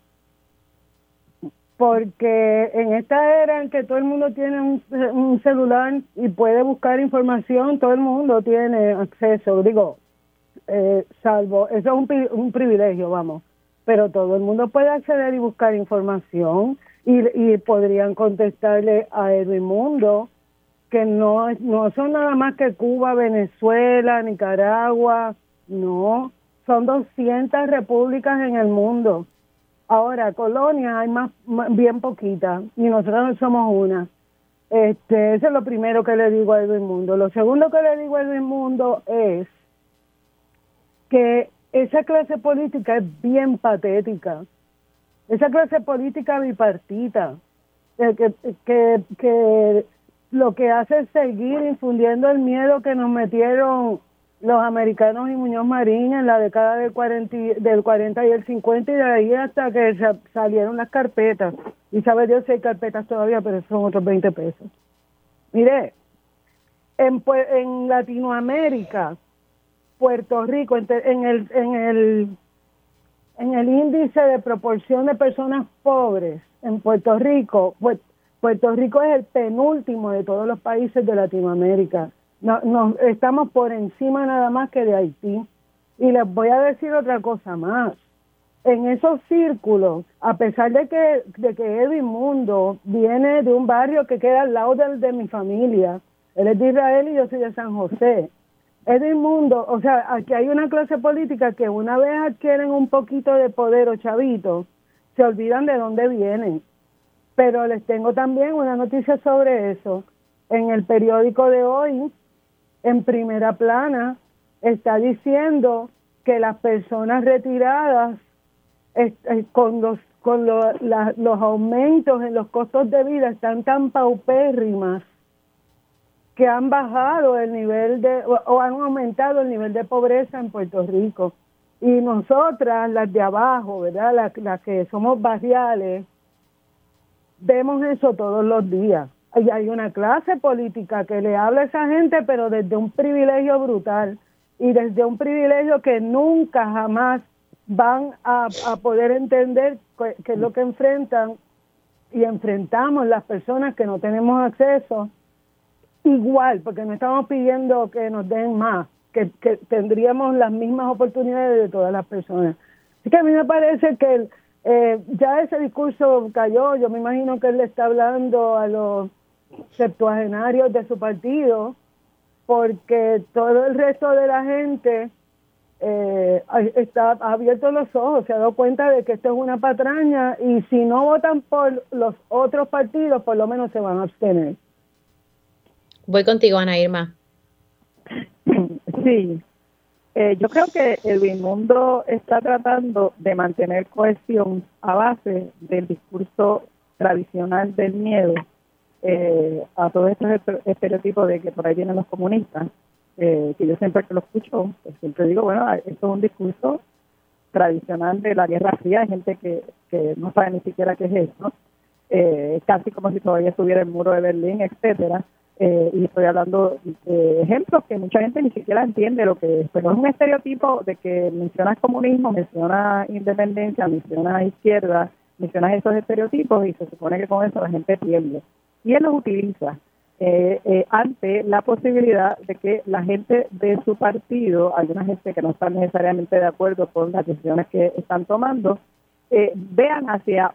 Porque en esta era en que todo el mundo tiene un, celular y puede buscar información, todo el mundo tiene acceso. Digo, eh, salvo, eso es un, un privilegio, vamos. Pero todo el mundo puede acceder y buscar información y, podrían contestarle a Edwin Mundo que no, no son nada más que Cuba, Venezuela, Nicaragua, no, son 200 repúblicas en el mundo. Ahora, colonias hay más, bien poquitas y nosotros somos una. Este, eso es lo primero que le digo a Edwin Mundo. Lo segundo que le digo a Edwin Mundo es que esa clase política es bien patética esa clase política bipartita, que, que, que lo que hace es seguir infundiendo el miedo que nos metieron los americanos y Muñoz Marín en la década del 40, del 40 y el 50 y de ahí hasta que salieron las carpetas. Y sabe Dios si hay carpetas todavía, pero son otros 20 pesos. Mire, En, en Latinoamérica, Puerto Rico, en el, en, el, en el índice de proporción de personas pobres en Puerto Rico, pues, Puerto Rico es el penúltimo de todos los países de Latinoamérica. No, estamos por encima nada más que de Haití. Y les voy a decir otra cosa más. En esos círculos, a pesar de que, de que Edwin Mundo viene de un barrio que queda al lado del de mi familia, él es de Israel y yo soy de San José. Edwin Mundo, o sea, aquí hay una clase política que una vez adquieren un poquito de poder o chavito, se olvidan de dónde vienen. Pero les tengo también una noticia sobre eso. En el periódico de hoy, en primera plana, está diciendo que las personas retiradas con los con los aumentos en los costos de vida están tan paupérrimas que han bajado el nivel de o, han aumentado el nivel de pobreza en Puerto Rico. Y nosotras las de abajo verdad las, que somos barriales vemos eso todos los días. Y hay una clase política que le habla a esa gente, pero desde un privilegio brutal. Y desde un privilegio que nunca jamás van a, poder entender qué es lo que enfrentan. Y enfrentamos las personas que no tenemos acceso igual, porque no estamos pidiendo que nos den más, que, que tendríamos las mismas oportunidades de todas las personas. Así que a mí me parece que eh, ya ese discurso cayó, yo me imagino que él le está hablando a los septuagenarios de su partido, porque todo el resto de la gente eh, está ha abierto los ojos, se ha dado cuenta de que esto es una patraña y si no votan por los otros partidos, por lo menos se van a abstener. Voy contigo, Ana Irma. Sí, eh, yo creo que el mundo está tratando de mantener cohesión a base del discurso tradicional del miedo eh, a todos estos estereotipos de que por ahí vienen los comunistas, eh, que yo siempre que lo escucho, pues siempre digo, bueno, esto es un discurso tradicional de la Guerra Fría, hay gente que, que no sabe ni siquiera qué es eso, eh, casi como si todavía estuviera el muro de Berlín, etcétera. Eh, y estoy hablando de ejemplos que mucha gente ni siquiera entiende lo que es, pero es un estereotipo de que mencionas comunismo, mencionas independencia, mencionas izquierda, mencionas esos estereotipos y se supone que con eso la gente pierde. Y él los utiliza eh, eh, ante la posibilidad de que la gente de su partido, alguna gente que no está necesariamente de acuerdo con las decisiones que están tomando, eh, vean hacia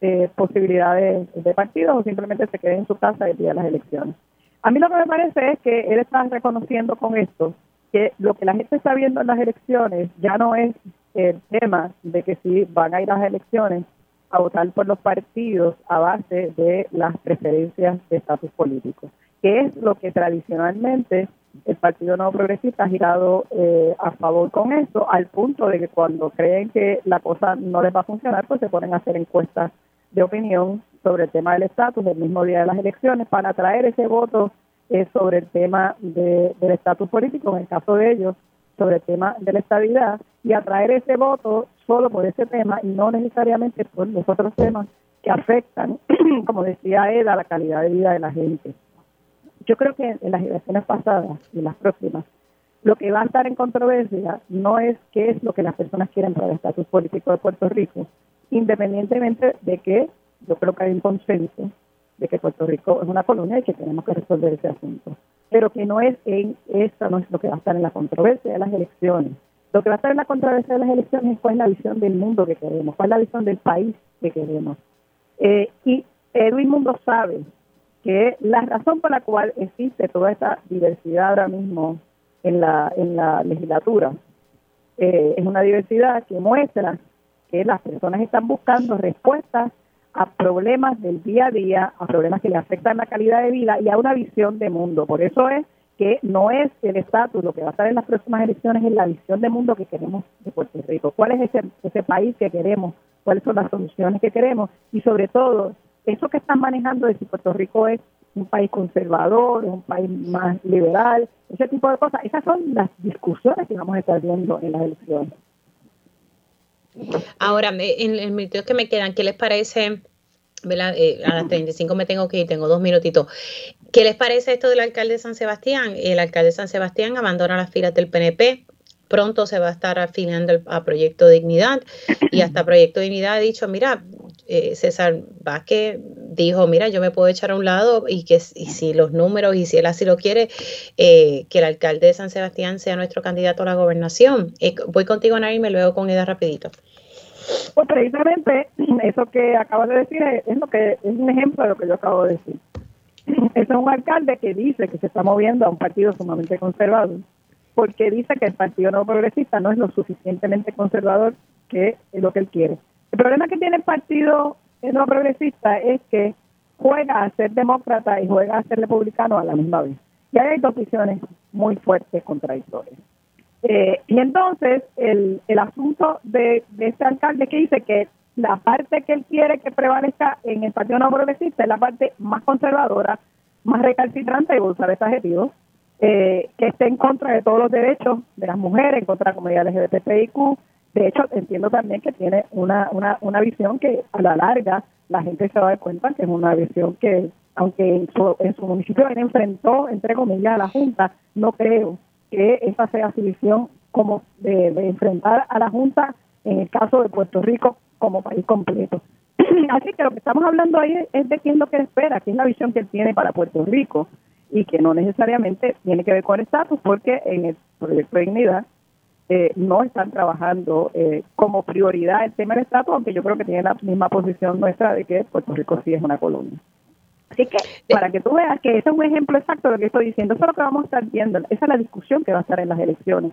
otras posibilidades de partidos o simplemente se queden en su casa el día de las elecciones. A mí lo que me parece es que él está reconociendo con esto que lo que la gente está viendo en las elecciones ya no es el tema de que si van a ir a las elecciones a votar por los partidos a base de las preferencias de estatus político, que es lo que tradicionalmente el Partido No Progresista ha girado eh, a favor con eso, al punto de que cuando creen que la cosa no les va a funcionar, pues se ponen a hacer encuestas de opinión sobre el tema del estatus el mismo día de las elecciones para atraer ese voto eh, sobre el tema del estatus político, en el caso de ellos, sobre el tema de la estabilidad, y atraer ese voto solo por ese tema y no necesariamente por los otros temas que afectan, *clears throat* como decía Eda, la calidad de vida de la gente. Yo creo que en las elecciones pasadas y las próximas, lo que va a estar en controversia no es qué es lo que las personas quieren para el estatus político de Puerto Rico, independientemente de que yo creo que hay un consenso de que Puerto Rico es una colonia y que tenemos que resolver ese asunto. Pero que no es en esa no es lo que va a estar en la controversia de las elecciones. Lo que va a estar en la controversia de las elecciones es cuál es la visión del mundo que queremos, cuál es la visión del país que queremos. Eh, y Edwin Mundo sabe que la razón por la cual existe toda esta diversidad ahora mismo en la, en la legislatura eh, es una diversidad que muestra que las personas están buscando respuestas a problemas del día a día, a problemas que le afectan la calidad de vida y a una visión de mundo. Por eso es que no es el estatus, lo que va a estar en las próximas elecciones es la visión de mundo que queremos de Puerto Rico. ¿Cuál es ese, ese país que queremos? ¿Cuáles son las soluciones que queremos? Y sobre todo, eso que están manejando de si Puerto Rico es un país conservador, un país más liberal, ese tipo de cosas, esas son las discusiones que vamos a estar viendo en las elecciones. Ahora, en el minutos que me quedan, ¿qué les parece? Eh, a las *laughs* 35 me tengo que ir, tengo dos minutitos. ¿Qué les parece esto del alcalde de San Sebastián? El alcalde de San Sebastián abandona las filas del PNP. Pronto se va a estar afiliando a Proyecto Dignidad y hasta *laughs* Proyecto Dignidad ha dicho, mira, eh, César Vázquez dijo, mira, yo me puedo echar a un lado y que si los números y si él así lo quiere, eh, que el alcalde de San Sebastián sea nuestro candidato a la gobernación. Eh, voy contigo, Nari, y me luego con Ida rapidito. Pues precisamente *clears throat* eso que acabas de decir es, lo que es un ejemplo de lo que yo acabo de decir. *clears throat* es un alcalde que dice que se está moviendo a un partido sumamente conservador, porque dice que el Partido No Progresista no es lo suficientemente conservador que es lo que él quiere. El problema que tiene el Partido No Progresista es que juega a ser demócrata y juega a ser republicano a la misma vez. Y hay dos visiones muy fuertes contradictorias. Eh, y entonces el, el asunto de, de este alcalde que dice que la parte que él quiere que prevalezca en el Partido No Progresista es la parte más conservadora, más recalcitrante, y usar ese adjetivo, eh, que esté en contra de todos los derechos de las mujeres, en contra de la comunidad LGBTIQ. De hecho, entiendo también que tiene una, una, una visión que a la larga la gente se va a dar cuenta que es una visión que, aunque en su, en su municipio él enfrentó, entre comillas, a la Junta, no creo que esa sea su visión como de enfrentar a la Junta en el caso de Puerto Rico como país completo. *clears throat* Así que lo que estamos hablando ahí es de quién es lo que espera, qué es la visión que él tiene para Puerto Rico y que no necesariamente tiene que ver con el estatus, porque en el proyecto de dignidad eh, no están trabajando eh, como prioridad el tema del estatus, aunque yo creo que tiene la misma posición nuestra de que Puerto Rico sí es una colonia. Así que para que tú veas que ese es un ejemplo exacto de lo que estoy diciendo, eso es lo que vamos a estar viendo, esa es la discusión que va a estar en las elecciones.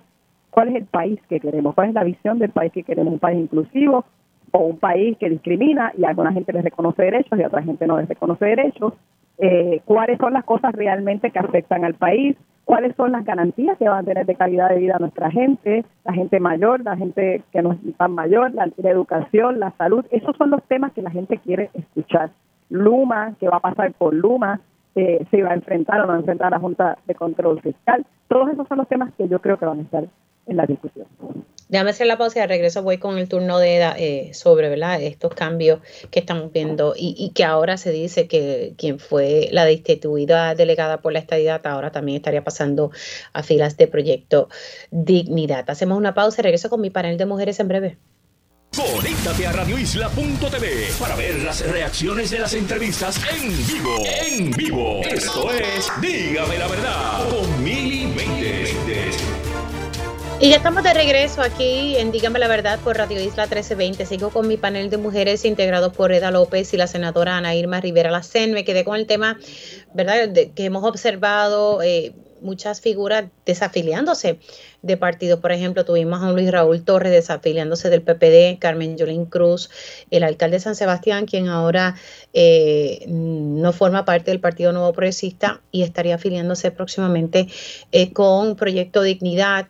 ¿Cuál es el país que queremos? ¿Cuál es la visión del país que queremos? ¿Un país inclusivo? O un país que discrimina y a alguna gente les reconoce derechos y a otra gente no les reconoce derechos, eh, cuáles son las cosas realmente que afectan al país, cuáles son las garantías que van a tener de calidad de vida nuestra gente, la gente mayor, la gente que no es tan mayor, la, educación, la salud, esos son los temas que la gente quiere escuchar. Luma, que va a pasar por Luma, eh, se va a enfrentar o no a enfrentar a la Junta de Control Fiscal, todos esos son los temas que yo creo que van a estar en la discusión. Déjame hacer la pausa y de regreso voy con el turno de edad eh, sobre ¿verdad? estos cambios que estamos viendo y, que ahora se dice que quien fue la destituida delegada por la estadidad ahora también estaría pasando a filas de proyecto Dignidad. Hacemos una pausa y regreso con mi panel de mujeres en breve. Conéctate a radioisla.tv para ver las reacciones de las entrevistas en vivo. En vivo. Esto es Dígame la verdad con Mili y ya estamos de regreso aquí en Dígame la Verdad por Radio Isla 1320. Sigo con mi panel de mujeres integrado por Eda López y la senadora Ana Irma Rivera Lacen. Me quedé con el tema, ¿verdad?, que hemos observado eh, muchas figuras desafiliándose de partido. Por ejemplo, tuvimos a Luis Raúl Torres desafiliándose del PPD, Carmen Yolín Cruz, el alcalde de San Sebastián, quien ahora eh, no forma parte del Partido Nuevo Progresista y estaría afiliándose próximamente eh, con Proyecto Dignidad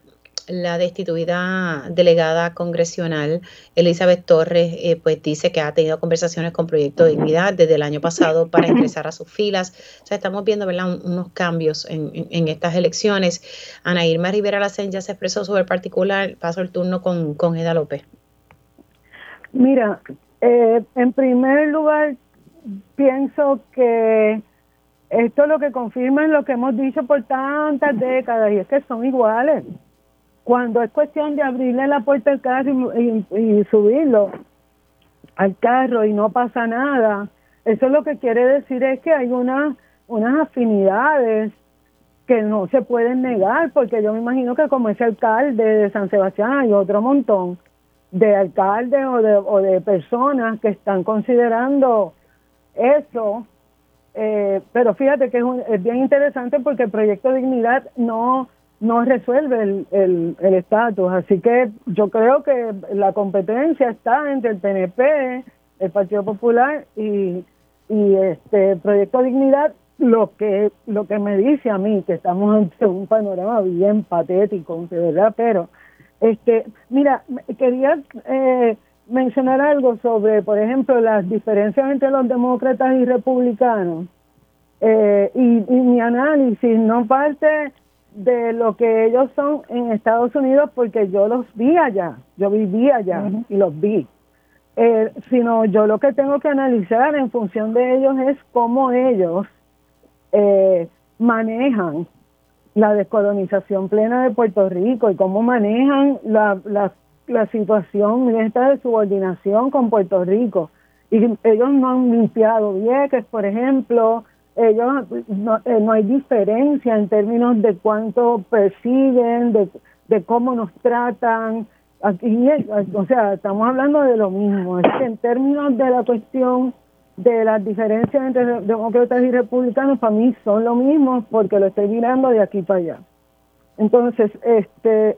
la destituida delegada congresional Elizabeth Torres eh, pues dice que ha tenido conversaciones con Proyecto Dignidad desde el año pasado para *coughs* ingresar a sus filas. O sea, estamos viendo ¿verdad? unos cambios en, estas elecciones. Ana Irma Rivera Lacen ya se expresó sobre el particular. Paso el turno con, con Eda López. Mira, eh, en primer lugar, pienso que esto es lo que confirma lo que hemos dicho por tantas décadas y es que son iguales cuando es cuestión de abrirle la puerta al carro y, subirlo al carro y no pasa nada, eso lo que quiere decir es que hay unas unas afinidades que no se pueden negar, porque yo me imagino que como ese alcalde de San Sebastián hay otro montón de alcaldes o de, o de personas que están considerando eso, eh, pero fíjate que es, es bien interesante porque el proyecto Dignidad no no resuelve el estatus. Así que yo creo que la competencia está entre el PNP, el Partido Popular y, y este Proyecto Dignidad. Lo que lo que me dice a mí que estamos ante un panorama bien patético, de verdad, pero este mira, quería eh, mencionar algo sobre, por ejemplo, las diferencias entre los demócratas y republicanos. Eh, y, y mi análisis no parte de lo que ellos son en Estados Unidos porque yo los vi allá, yo viví allá y los vi. Eh, sino yo lo que tengo que analizar en función de ellos es cómo ellos eh, manejan la descolonización plena de Puerto Rico y cómo manejan la, la, la situación esta de subordinación con Puerto Rico. Y ellos no han limpiado Vieques, por ejemplo, ellos no, eh, no hay diferencia en términos de cuánto persiguen, de, de cómo nos tratan. Aquí, o sea, estamos hablando de lo mismo. Es que en términos de la cuestión de las diferencias entre demócratas y republicanos, para mí son lo mismo porque lo estoy mirando de aquí para allá. Entonces, este,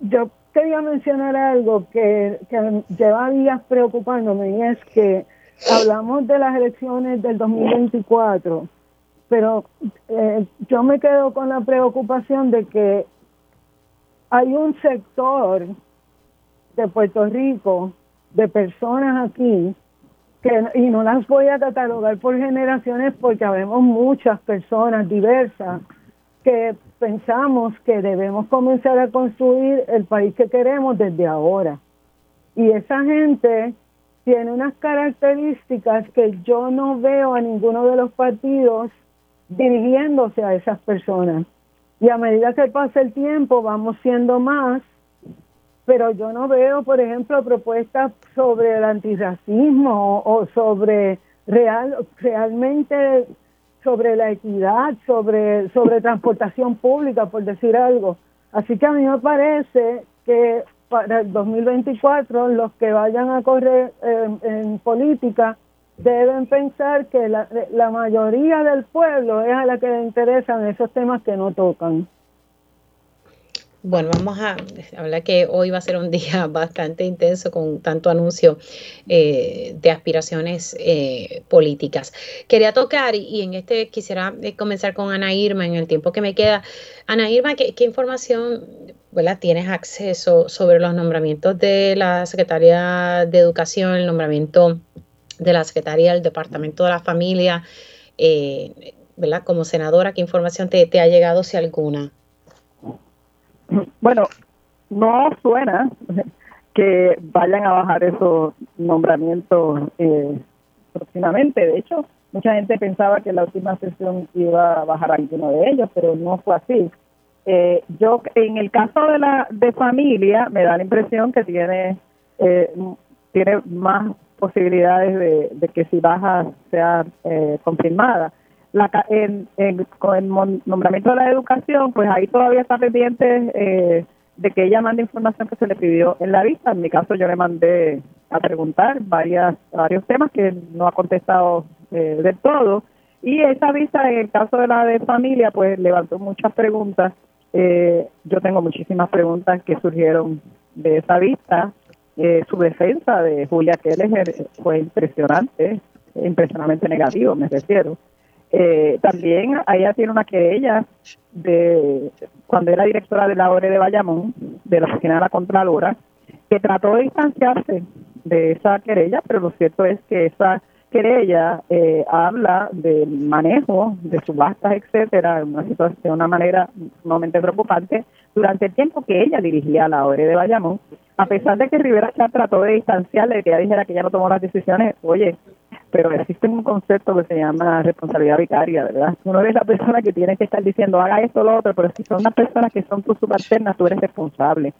yo quería mencionar algo que, que lleva días preocupándome y es que hablamos de las elecciones del 2024, pero eh, yo me quedo con la preocupación de que hay un sector de Puerto Rico, de personas aquí, que, y no las voy a catalogar por generaciones porque habemos muchas personas diversas que pensamos que debemos comenzar a construir el país que queremos desde ahora. Y esa gente tiene unas características que yo no veo a ninguno de los partidos dirigiéndose a esas personas. Y a medida que pasa el tiempo vamos siendo más, pero yo no veo, por ejemplo, propuestas sobre el antirracismo o, sobre real, realmente sobre la equidad, sobre, sobre transportación pública, por decir algo. Así que a mí me parece que para el 2024 los que vayan a correr en política deben pensar que la, la mayoría del pueblo es a la que le interesan esos temas que no tocan. Bueno, vamos a hablar que hoy va a ser un *laughs* día bastante intenso con tanto anuncio eh, de aspiraciones eh, políticas. Quería tocar y en este quisiera eh, comenzar con Ana Irma en el tiempo que me queda. Ana Irma, ¿qué, información tienes acceso sobre los nombramientos de la Secretaría de Educación, el nombramiento de la Secretaría del Departamento de la Familia? ¿verdad? Como senadora, ¿qué información te, te ha llegado, si alguna? Bueno, no suena que vayan a bajar esos nombramientos eh, próximamente. De hecho, mucha gente pensaba que la última sesión iba a bajar alguno de ellos, pero no fue así. Eh, yo, en el caso de la de familia, me da la impresión que tiene eh, tiene más posibilidades de, que si baja sea eh, confirmada la, en, con el nombramiento de la educación, pues ahí todavía está pendiente eh, de que ella mande información que se le pidió en la vista. En mi caso yo le mandé a preguntar varias, varios temas que no ha contestado eh, del todo. Y esa vista, en el caso de la de familia, pues levantó muchas preguntas. Eh, yo tengo muchísimas preguntas que surgieron de esa vista. Eh, su defensa de Julia Keller fue impresionante, impresionantemente negativo, me refiero. Eh, también ella tiene una querella de cuando era directora de la ORE de Bayamón, de la oficina de la Contralora, que trató de distanciarse de esa querella, pero lo cierto es que esa querella eh, habla del manejo de subastas, etcétera, una situación de una manera sumamente preocupante durante el tiempo que ella dirigía la ORE de Bayamón, a pesar de que Rivera Chá trató de distanciarle, de que ella dijera que ella no tomó las decisiones, oye, pero existe un concepto que se llama responsabilidad vicaria, ¿verdad? Uno es la persona que tiene que estar diciendo haga esto o lo otro, pero si son las personas que son tus subalternas, tú eres responsable.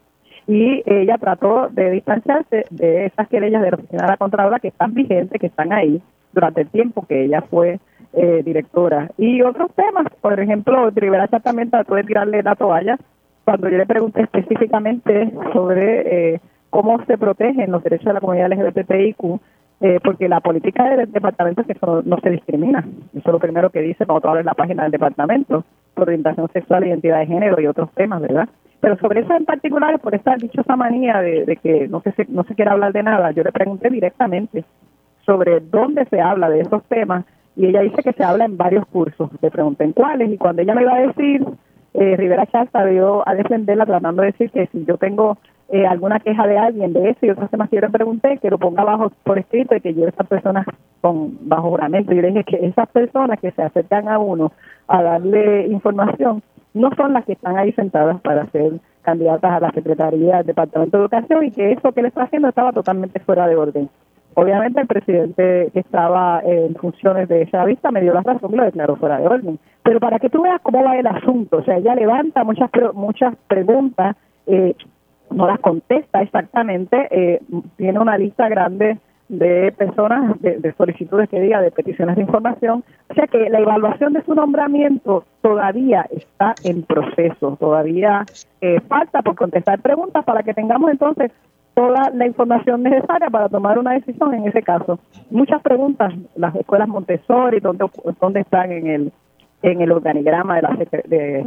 Y ella trató de distanciarse de esas querellas de la oficina de la Contralora que están vigentes, que están ahí durante el tiempo que ella fue eh, directora. Y otros temas, por ejemplo, Rivera también trató de tirarle la toalla cuando yo le pregunté específicamente sobre eh, cómo se protegen los derechos de la comunidad LGBTIQ eh, porque la política del departamento es que eso no, se discrimina. Eso es lo primero que dice cuando tú abres la página del departamento, por orientación sexual, identidad de género y otros temas, ¿verdad? Pero sobre eso en particular, por esta dichosa manía de, que no se, no se quiere hablar de nada, yo le pregunté directamente sobre dónde se habla de esos temas y ella dice que se habla en varios cursos. Le pregunté en cuáles y cuando ella me iba a decir, eh, Rivera Chávez salió a defenderla tratando de decir que si yo tengo eh, alguna queja de alguien de eso y otros temas que yo le pregunté, que lo ponga bajo por escrito y que yo esas personas con bajo juramento. Yo le dije que esas personas que se acercan a uno a darle información no son las que están ahí sentadas para ser candidatas a la Secretaría del Departamento de Educación y que eso que le está haciendo estaba totalmente fuera de orden. Obviamente el presidente que estaba en funciones de esa vista me dio la razón y lo declaró fuera de orden. Pero para que tú veas cómo va el asunto, o sea, ella levanta muchas muchas preguntas, eh, no las contesta exactamente, eh, tiene una lista grande de personas, de, solicitudes que diga, de peticiones de información. O sea que la evaluación de su nombramiento todavía está en proceso, todavía eh, falta por contestar preguntas para que tengamos entonces toda la información necesaria para tomar una decisión en ese caso. Muchas preguntas, las escuelas Montessori, ¿dónde, dónde están en el en el organigrama de la,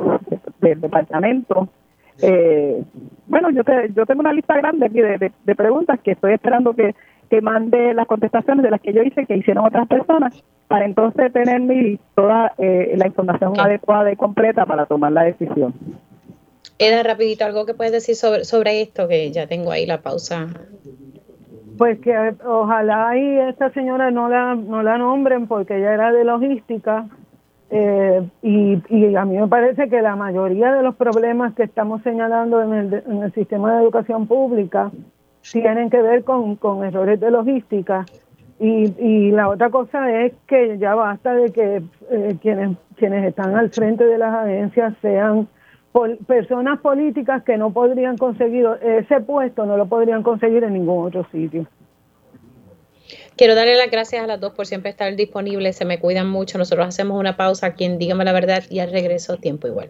del departamento? Eh, bueno, yo te, yo tengo una lista grande aquí de, de, preguntas que estoy esperando que, que mande las contestaciones de las que yo hice, que hicieron otras personas, para entonces tener mi, toda eh, la información adecuada y completa para tomar la decisión. Eda, rapidito, algo que puedes decir sobre, sobre esto, que ya tengo ahí la pausa. Pues que ojalá y esta señora no la, no la nombren porque ella era de logística eh, y, y, a mí me parece que la mayoría de los problemas que estamos señalando en el, en el sistema de educación pública tienen que ver con, con errores de logística. Y, y la otra cosa es que ya basta de que eh, quienes, quienes están al frente de las agencias sean personas políticas que no podrían conseguir ese puesto, no lo podrían conseguir en ningún otro sitio. Quiero darle las gracias a las dos por siempre estar disponibles, se me cuidan mucho, nosotros hacemos una pausa, quien dígame la verdad y al regreso tiempo igual.